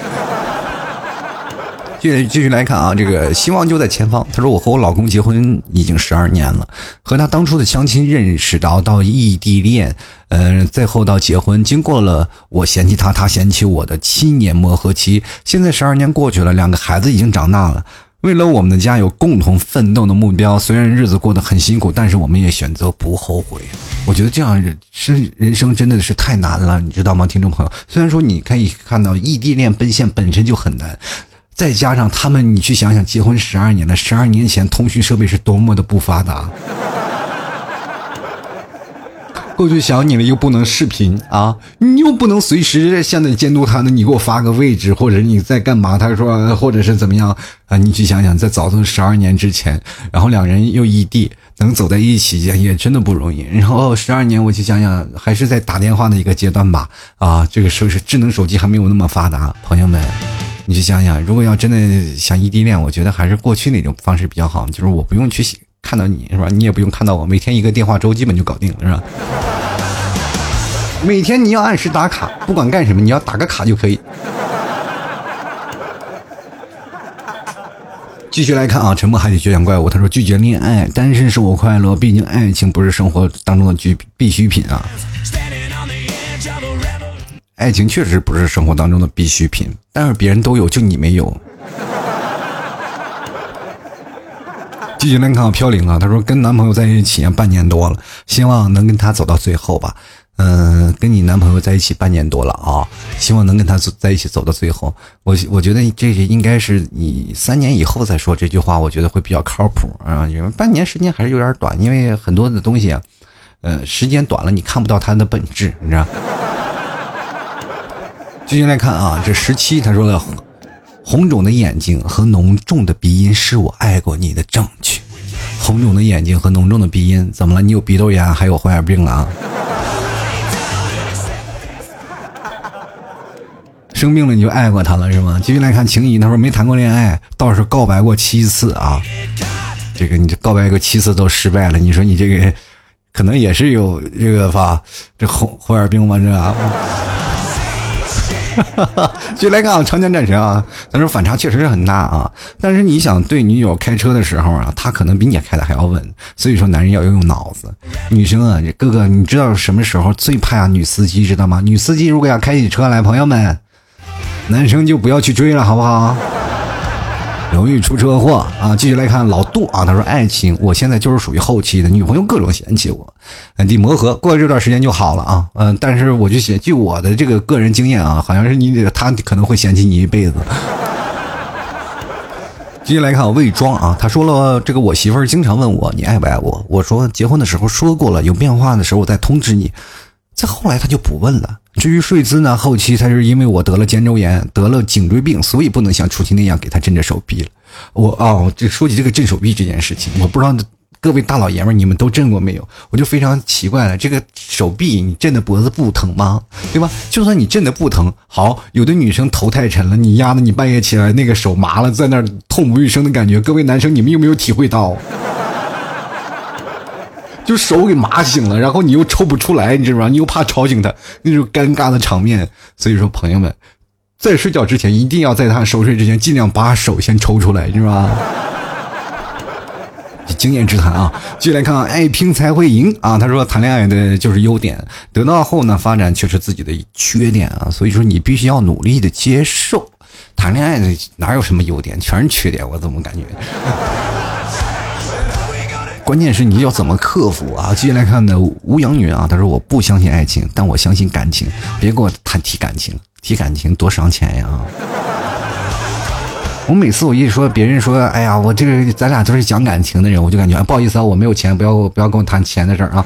继续继续来看啊，这个希望就在前方。他说：“我和我老公结婚已经十二年了，和他当初的相亲认识到到异地恋，嗯，最后到结婚，经过了我嫌弃他，他嫌弃我的七年磨合期。现在十二年过去了，两个孩子已经长大了。为了我们的家有共同奋斗的目标，虽然日子过得很辛苦，但是我们也选择不后悔。我觉得这样人生人生真的是太难了，你知道吗，听众朋友？虽然说你可以看到异地恋奔现本身就很难。”再加上他们，你去想想，结婚十二年了，十二年前通讯设备是多么的不发达。过去想你了又不能视频啊，你又不能随时现在监督他呢，你给我发个位置，或者你在干嘛？他说，或者是怎么样啊？你去想想，在早都十二年之前，然后两人又异地，能走在一起也真的不容易。然后十二年，我去想想，还是在打电话的一个阶段吧。啊，这个时候是智能手机还没有那么发达，朋友们。你去想想，如果要真的想异地恋，我觉得还是过去那种方式比较好，就是我不用去看到你是吧？你也不用看到我，每天一个电话粥基本就搞定了是吧？每天你要按时打卡，不管干什么，你要打个卡就可以。继续来看啊，沉默海底倔强怪物，他说拒绝恋爱，单身是我快乐，毕竟爱情不是生活当中的必必需品啊。爱情确实不是生活当中的必需品，但是别人都有，就你没有。继续来看飘零啊，他说跟男朋友在一起半年多了，希望能跟他走到最后吧。嗯，跟你男朋友在一起半年多了啊，希望能跟他走在一起走到最后。我我觉得这些应该是你三年以后再说这句话，我觉得会比较靠谱啊。因为半年时间还是有点短，因为很多的东西，呃，时间短了你看不到它的本质，你知道。继续来看啊，这十七他说的，红肿的眼睛和浓重的鼻音是我爱过你的证据。红肿的眼睛和浓重的鼻音，怎么了？你有鼻窦炎还有红眼病了啊？生病了你就爱过他了是吗？继续来看情谊，他说没谈过恋爱，倒是告白过七次啊。这个你告白过七次都失败了，你说你这个可能也是有这个吧？这红红眼病吗？这啊？就来看啊，长江战神啊，咱说反差确实是很大啊。但是你想对女友开车的时候啊，她可能比你开的还要稳。所以说男人要用脑子。女生啊，哥哥，你知道什么时候最怕女司机知道吗？女司机如果要开起车来，朋友们，男生就不要去追了，好不好？容易出车祸啊！继续来看老杜啊，他说：“爱情，我现在就是属于后期的，女朋友各种嫌弃我，得磨合，过了这段时间就好了啊。嗯，但是我就写，据我的这个个人经验啊，好像是你得他可能会嫌弃你一辈子。”继续来看魏庄啊，他说了：“这个我媳妇儿经常问我你爱不爱我，我说结婚的时候说过了，有变化的时候我再通知你。再后来他就不问了。”至于睡姿呢，后期他是因为我得了肩周炎，得了颈椎病，所以不能像初期那样给他震着手臂了。我哦，这说起这个震手臂这件事情，我不知道各位大老爷们你们都震过没有？我就非常奇怪了，这个手臂你震的脖子不疼吗？对吧？就算你震的不疼，好，有的女生头太沉了，你压的你半夜起来那个手麻了，在那儿痛不欲生的感觉，各位男生你们有没有体会到？就手给麻醒了，然后你又抽不出来，你知道吗？你又怕吵醒他，那种尴尬的场面。所以说，朋友们，在睡觉之前，一定要在他熟睡之前，尽量把手先抽出来，是吧？经验之谈啊。继续来看，爱拼才会赢啊。他说，谈恋爱的就是优点，得到后呢，发展却是自己的缺点啊。所以说，你必须要努力的接受，谈恋爱的哪有什么优点，全是缺点。我怎么感觉？关键是你要怎么克服啊？接下来看的吴阳女啊，她说我不相信爱情，但我相信感情。别跟我谈提感情，提感情多伤钱呀！我每次我一说别人说，哎呀，我这个咱俩都是讲感情的人，我就感觉不好意思啊，我没有钱，不要不要跟我谈钱的事儿啊。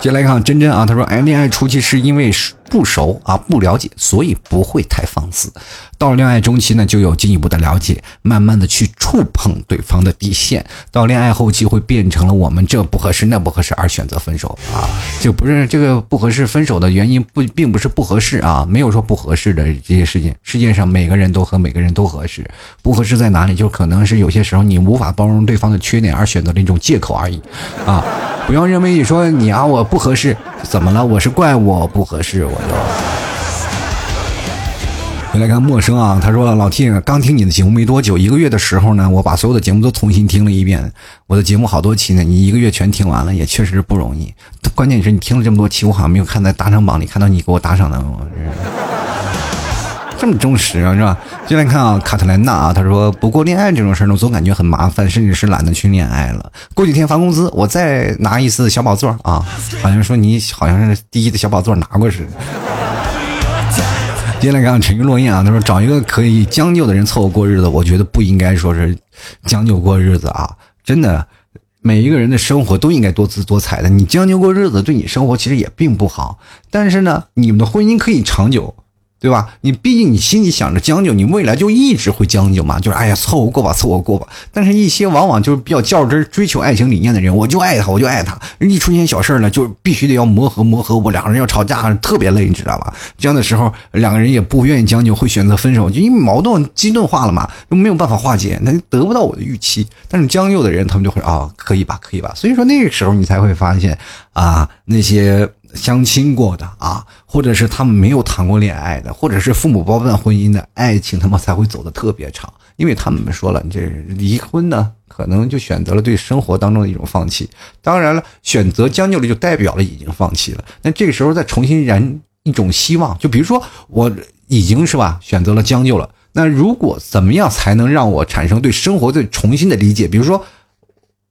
接下来看真真啊，她说哎，恋爱初期是因为不熟啊，不了解，所以不会太放肆。到了恋爱中期呢，就有进一步的了解，慢慢的去触碰对方的底线。到恋爱后期会变成了我们这不合适那不合适而选择分手啊，就不是这个不合适分手的原因不并不是不合适啊，没有说不合适的这些事情。世界上每个人都和每个人都合适，不合适在哪里？就可能是有些时候你无法包容对方的缺点而选择了一种借口而已啊！不要认为你说你啊我不合适，怎么了？我是怪我不合适，我回来看陌生啊，他说了老 T 刚听你的节目没多久，一个月的时候呢，我把所有的节目都重新听了一遍。我的节目好多期呢，你一个月全听完了，也确实不容易。关键是你听了这么多期，我好像没有看在打赏榜里看到你给我打赏的，这么忠实啊，是吧？进来看啊，卡特兰娜啊，他说不过恋爱这种事儿呢，总感觉很麻烦，甚至是懒得去恋爱了。过几天发工资，我再拿一次小宝座啊，好像说你好像是第一的小宝座拿过似的。接下来看沉鱼落雁啊，他说找一个可以将就的人凑合过日子，我觉得不应该说是将就过日子啊，真的，每一个人的生活都应该多姿多彩的，你将就过日子对你生活其实也并不好，但是呢，你们的婚姻可以长久。对吧？你毕竟你心里想着将就，你未来就一直会将就嘛。就是哎呀，凑合过吧，凑合过吧。但是，一些往往就是比较较真、追求爱情理念的人，我就爱他，我就爱他。一出现小事了，就必须得要磨合磨合。我两个人要吵架，特别累，你知道吧？这样的时候，两个人也不愿意将就，会选择分手，就因为矛盾激钝化了嘛，又没有办法化解，那得不到我的预期。但是将就的人，他们就会啊，可以吧，可以吧。所以说那个时候，你才会发现啊，那些。相亲过的啊，或者是他们没有谈过恋爱的，或者是父母包办婚姻的爱情，他们才会走的特别长。因为他们说了，这离婚呢，可能就选择了对生活当中的一种放弃。当然了，选择将就了，就代表了已经放弃了。那这个时候再重新燃一种希望，就比如说我已经是吧，选择了将就了。那如果怎么样才能让我产生对生活的重新的理解？比如说，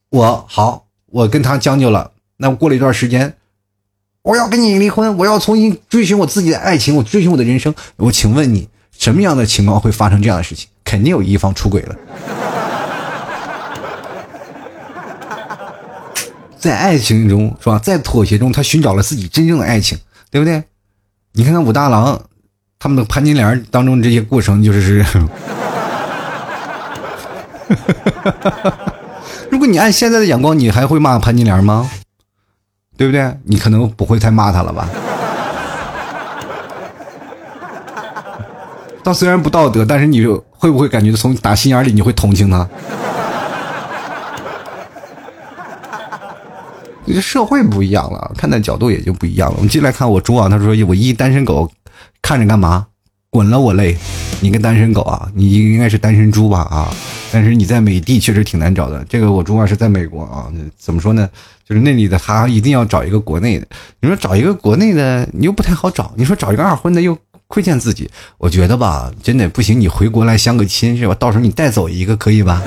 我好，我跟他将就了，那过了一段时间。我要跟你离婚，我要重新追寻我自己的爱情，我追寻我的人生。我请问你，什么样的情况会发生这样的事情？肯定有一方出轨了。在爱情中是吧？在妥协中，他寻找了自己真正的爱情，对不对？你看看武大郎他们的潘金莲当中这些过程，就是。如果你按现在的眼光，你还会骂潘金莲吗？对不对？你可能不会再骂他了吧？他虽然不道德，但是你会不会感觉从打心眼里你会同情他？你这社会不一样了，看待角度也就不一样了。我们进来看我猪啊，他说我一单身狗，看着干嘛？滚了我累！你个单身狗啊，你应该是单身猪吧啊？但是你在美的确实挺难找的。这个我猪啊是在美国啊，怎么说呢？就是那里的他一定要找一个国内的。你说找一个国内的，你又不太好找。你说找一个二婚的又亏欠自己。我觉得吧，真的不行，你回国来相个亲是吧？到时候你带走一个可以吧？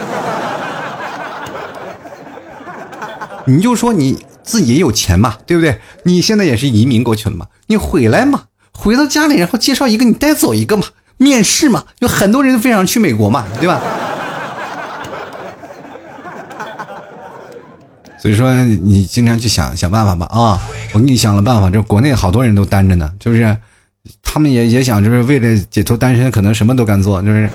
你就说你自己也有钱嘛，对不对？你现在也是移民过去了嘛，你回来嘛，回到家里然后介绍一个，你带走一个嘛，面试嘛，有很多人都非常去美国嘛，对吧？所以说，你经常去想想办法吧啊！我给你想了办法，这国内好多人都单着呢，就是他们也也想，就是为了解脱单身，可能什么都敢做，就是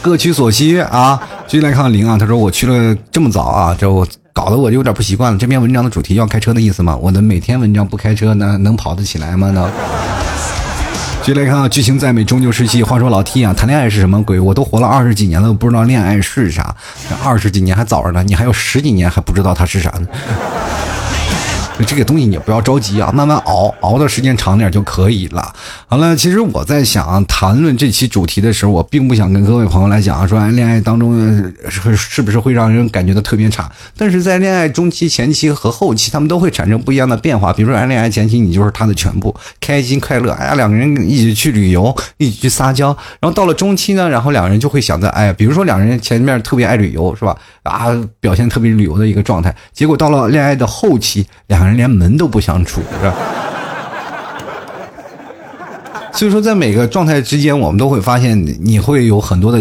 各取所需啊。继续来看零啊，他说我去了这么早啊，这我搞得我有点不习惯了。这篇文章的主题要开车的意思吗？我的每天文章不开车，那能跑得起来吗？呢？接来看啊，剧情再美终究是戏。话说老 T 啊，谈恋爱是什么鬼？我都活了二十几年了，不知道恋爱是啥。二十几年还早着呢，你还有十几年还不知道它是啥呢。这个东西你不要着急啊，慢慢熬，熬的时间长点就可以了。好了，其实我在想谈论这期主题的时候，我并不想跟各位朋友来讲说，恋爱当中是是不是会让人感觉到特别差？但是在恋爱中期、前期和后期，他们都会产生不一样的变化。比如说，恋爱前期你就是他的全部，开心快乐，哎呀，两个人一起去旅游，一起去撒娇。然后到了中期呢，然后两个人就会想着，哎，比如说两个人前面特别爱旅游，是吧？啊，表现特别旅游的一个状态。结果到了恋爱的后期，两个人连门都不想出，是吧？所以说，在每个状态之间，我们都会发现，你会有很多的，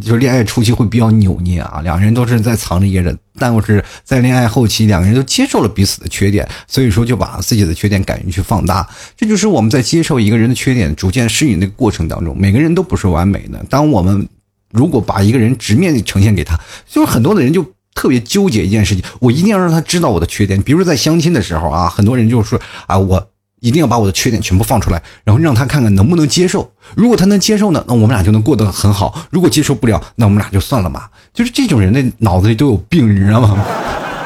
就是恋爱初期会比较扭捏啊，两个人都是在藏着掖着，但是在恋爱后期，两个人都接受了彼此的缺点，所以说就把自己的缺点敢于去放大。这就是我们在接受一个人的缺点，逐渐适应的过程当中，每个人都不是完美的。当我们如果把一个人直面呈现给他，就是很多的人就特别纠结一件事情，我一定要让他知道我的缺点。比如在相亲的时候啊，很多人就说啊，我。一定要把我的缺点全部放出来，然后让他看看能不能接受。如果他能接受呢，那我们俩就能过得很好；如果接受不了，那我们俩就算了吧。就是这种人的脑子里都有病，你知道吗？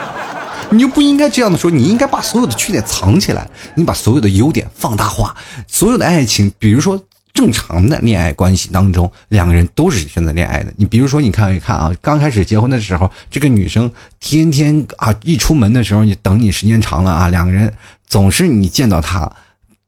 你就不应该这样的说，你应该把所有的缺点藏起来，你把所有的优点放大化。所有的爱情，比如说。正常的恋爱关系当中，两个人都是选择恋爱的。你比如说，你看一看啊，刚开始结婚的时候，这个女生天天啊一出门的时候，你等你时间长了啊，两个人总是你见到她，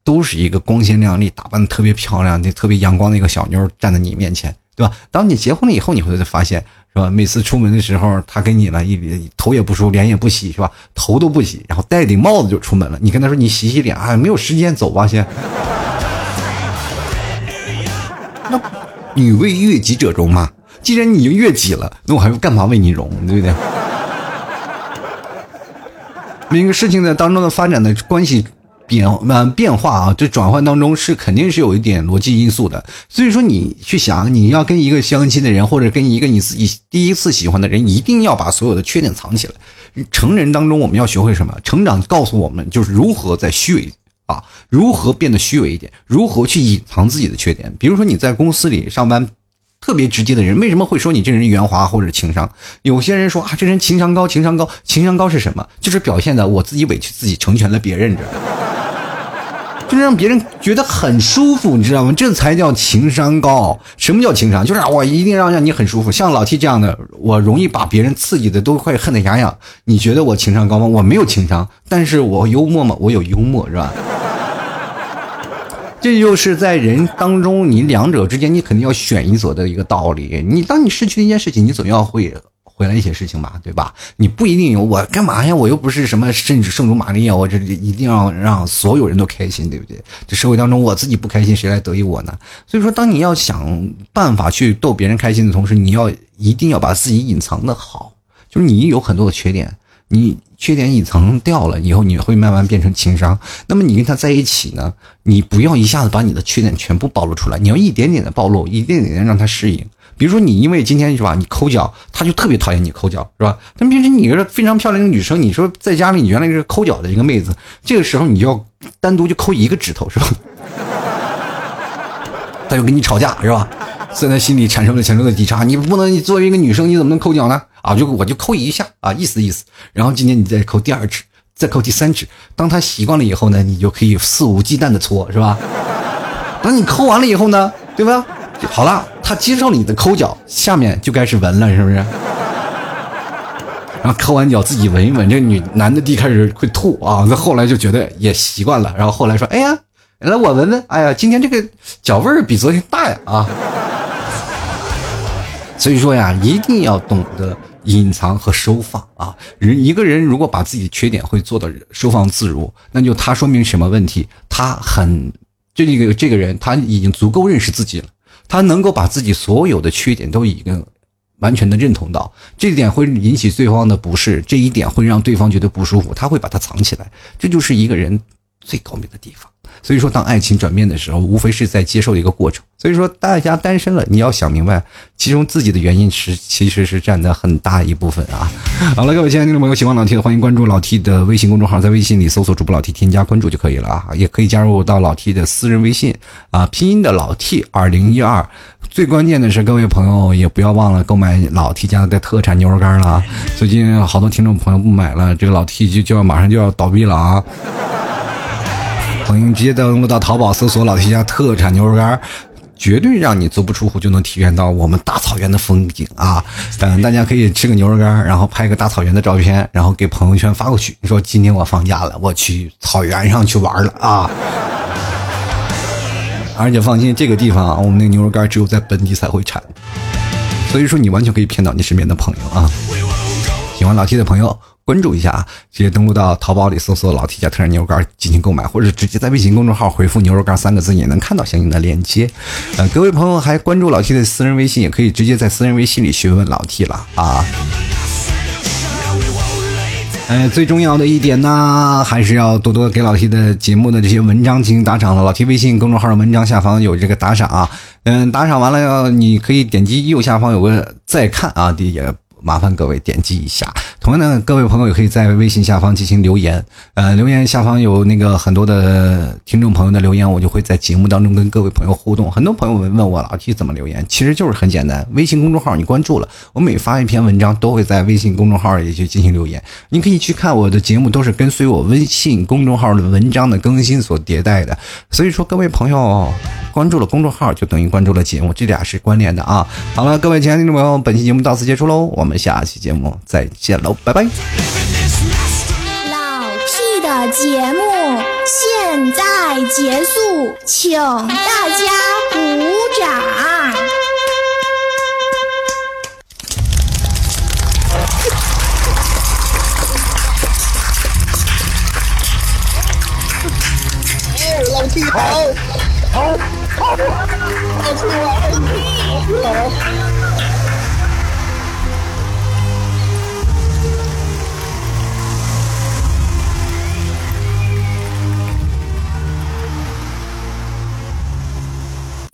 都是一个光鲜亮丽、打扮的特别漂亮、的特别阳光的一个小妞站在你面前，对吧？当你结婚了以后，你会发现，是吧？每次出门的时候，她跟你了一头也不梳，脸也不洗，是吧？头都不洗，然后戴顶帽子就出门了。你跟她说你洗洗脸啊，没有时间走吧先。那女为悦己者容嘛，既然你悦己了，那我还干嘛为你容，对不对？每个事情的当中的发展的关系变呃变化啊，这转换当中是肯定是有一点逻辑因素的。所以说，你去想，你要跟一个相亲的人，或者跟一个你自己第一次喜欢的人，一定要把所有的缺点藏起来。成人当中，我们要学会什么？成长告诉我们，就是如何在虚伪。啊，如何变得虚伪一点？如何去隐藏自己的缺点？比如说你在公司里上班，特别直接的人，为什么会说你这人圆滑或者情商？有些人说啊，这人情商高，情商高，情商高是什么？就是表现的我自己委屈自己，成全了别人，这就是让别人觉得很舒服，你知道吗？这才叫情商高。什么叫情商？就是我一定让让你很舒服。像老 T 这样的，我容易把别人刺激的都快恨得牙痒。你觉得我情商高吗？我没有情商，但是我幽默吗？我有幽默，是吧？这就是在人当中，你两者之间，你肯定要选一所的一个道理。你当你失去一件事情，你总要会回来一些事情吧，对吧？你不一定有我干嘛呀？我又不是什么甚至圣母玛利亚，我这一定要让所有人都开心，对不对？这社会当中，我自己不开心，谁来得意我呢？所以说，当你要想办法去逗别人开心的同时，你要一定要把自己隐藏的好，就是你有很多的缺点。你缺点隐藏掉了以后，你会慢慢变成情商。那么你跟他在一起呢？你不要一下子把你的缺点全部暴露出来，你要一点点的暴露，一点点的让他适应。比如说你因为今天是吧，你抠脚，他就特别讨厌你抠脚，是吧？但平时你是非常漂亮的女生，你说在家里你原来是抠脚的一个妹子，这个时候你就要单独就抠一个指头，是吧？他就跟你吵架，是吧？在他心里产生了强烈的抵触，你不能，你作为一个女生，你怎么能抠脚呢？啊，就我就抠一下啊，意思意思。然后今天你再抠第二指，再抠第三指。当他习惯了以后呢，你就可以肆无忌惮的搓，是吧？等你抠完了以后呢，对吧？好了，他接受你的抠脚，下面就开始闻了，是不是？然后抠完脚自己闻一闻，这女男的第一开始会吐啊，那后来就觉得也习惯了，然后后来说，哎呀，来我闻闻，哎呀，今天这个脚味儿比昨天大呀，啊。所以说呀，一定要懂得隐藏和收放啊！人一个人如果把自己的缺点会做到收放自如，那就他说明什么问题？他很这个这个人他已经足够认识自己了，他能够把自己所有的缺点都已经完全的认同到，这一点会引起对方的不适，这一点会让对方觉得不舒服，他会把它藏起来，这就是一个人最高明的地方。所以说，当爱情转变的时候，无非是在接受一个过程。所以说，大家单身了，你要想明白，其中自己的原因是其实是占的很大一部分啊。好了，各位亲爱的听众朋友，喜欢老 T 的，欢迎关注老 T 的微信公众号，在微信里搜索主播老 T，添加关注就可以了啊。也可以加入到老 T 的私人微信啊，拼音的老 T 二零一二。最关键的是，各位朋友也不要忘了购买老 T 家的特产牛肉干了啊。最近好多听众朋友不买了，这个老 T 就就要马上就要倒闭了啊！朋友直接登录到淘宝搜索老 T 家特产牛肉干。绝对让你足不出户就能体验到我们大草原的风景啊！嗯，大家可以吃个牛肉干，然后拍个大草原的照片，然后给朋友圈发过去。你说今天我放假了，我去草原上去玩了啊！而且放心，这个地方我们那牛肉干只有在本地才会产，所以说你完全可以骗到你身边的朋友啊！喜欢老 T 的朋友。关注一下啊，直接登录到淘宝里搜索“老 T 家特产牛肉干”进行购买，或者直接在微信公众号回复“牛肉干”三个字，也能看到相应的链接。呃，各位朋友还关注老 T 的私人微信，也可以直接在私人微信里询问老 T 了啊。哎，最重要的一点呢，还是要多多给老 T 的节目的这些文章进行打赏了。老 T 微信公众号的文章下方有这个打赏啊，嗯，打赏完了要你可以点击右下方有个再看啊，也麻烦各位点击一下。同样呢，各位朋友也可以在微信下方进行留言。呃，留言下方有那个很多的听众朋友的留言，我就会在节目当中跟各位朋友互动。很多朋友们问我老 T 怎么留言，其实就是很简单，微信公众号你关注了，我每发一篇文章都会在微信公众号里去进行留言。你可以去看我的节目，都是跟随我微信公众号的文章的更新所迭代的。所以说，各位朋友关注了公众号，就等于关注了节目，这俩是关联的啊。好了，各位亲爱的听众朋友，本期节目到此结束喽，我们下期节目再见喽。拜拜。老 T 的节目现在结束，请大家鼓掌。老 T 好，好，好，老 T 好，好。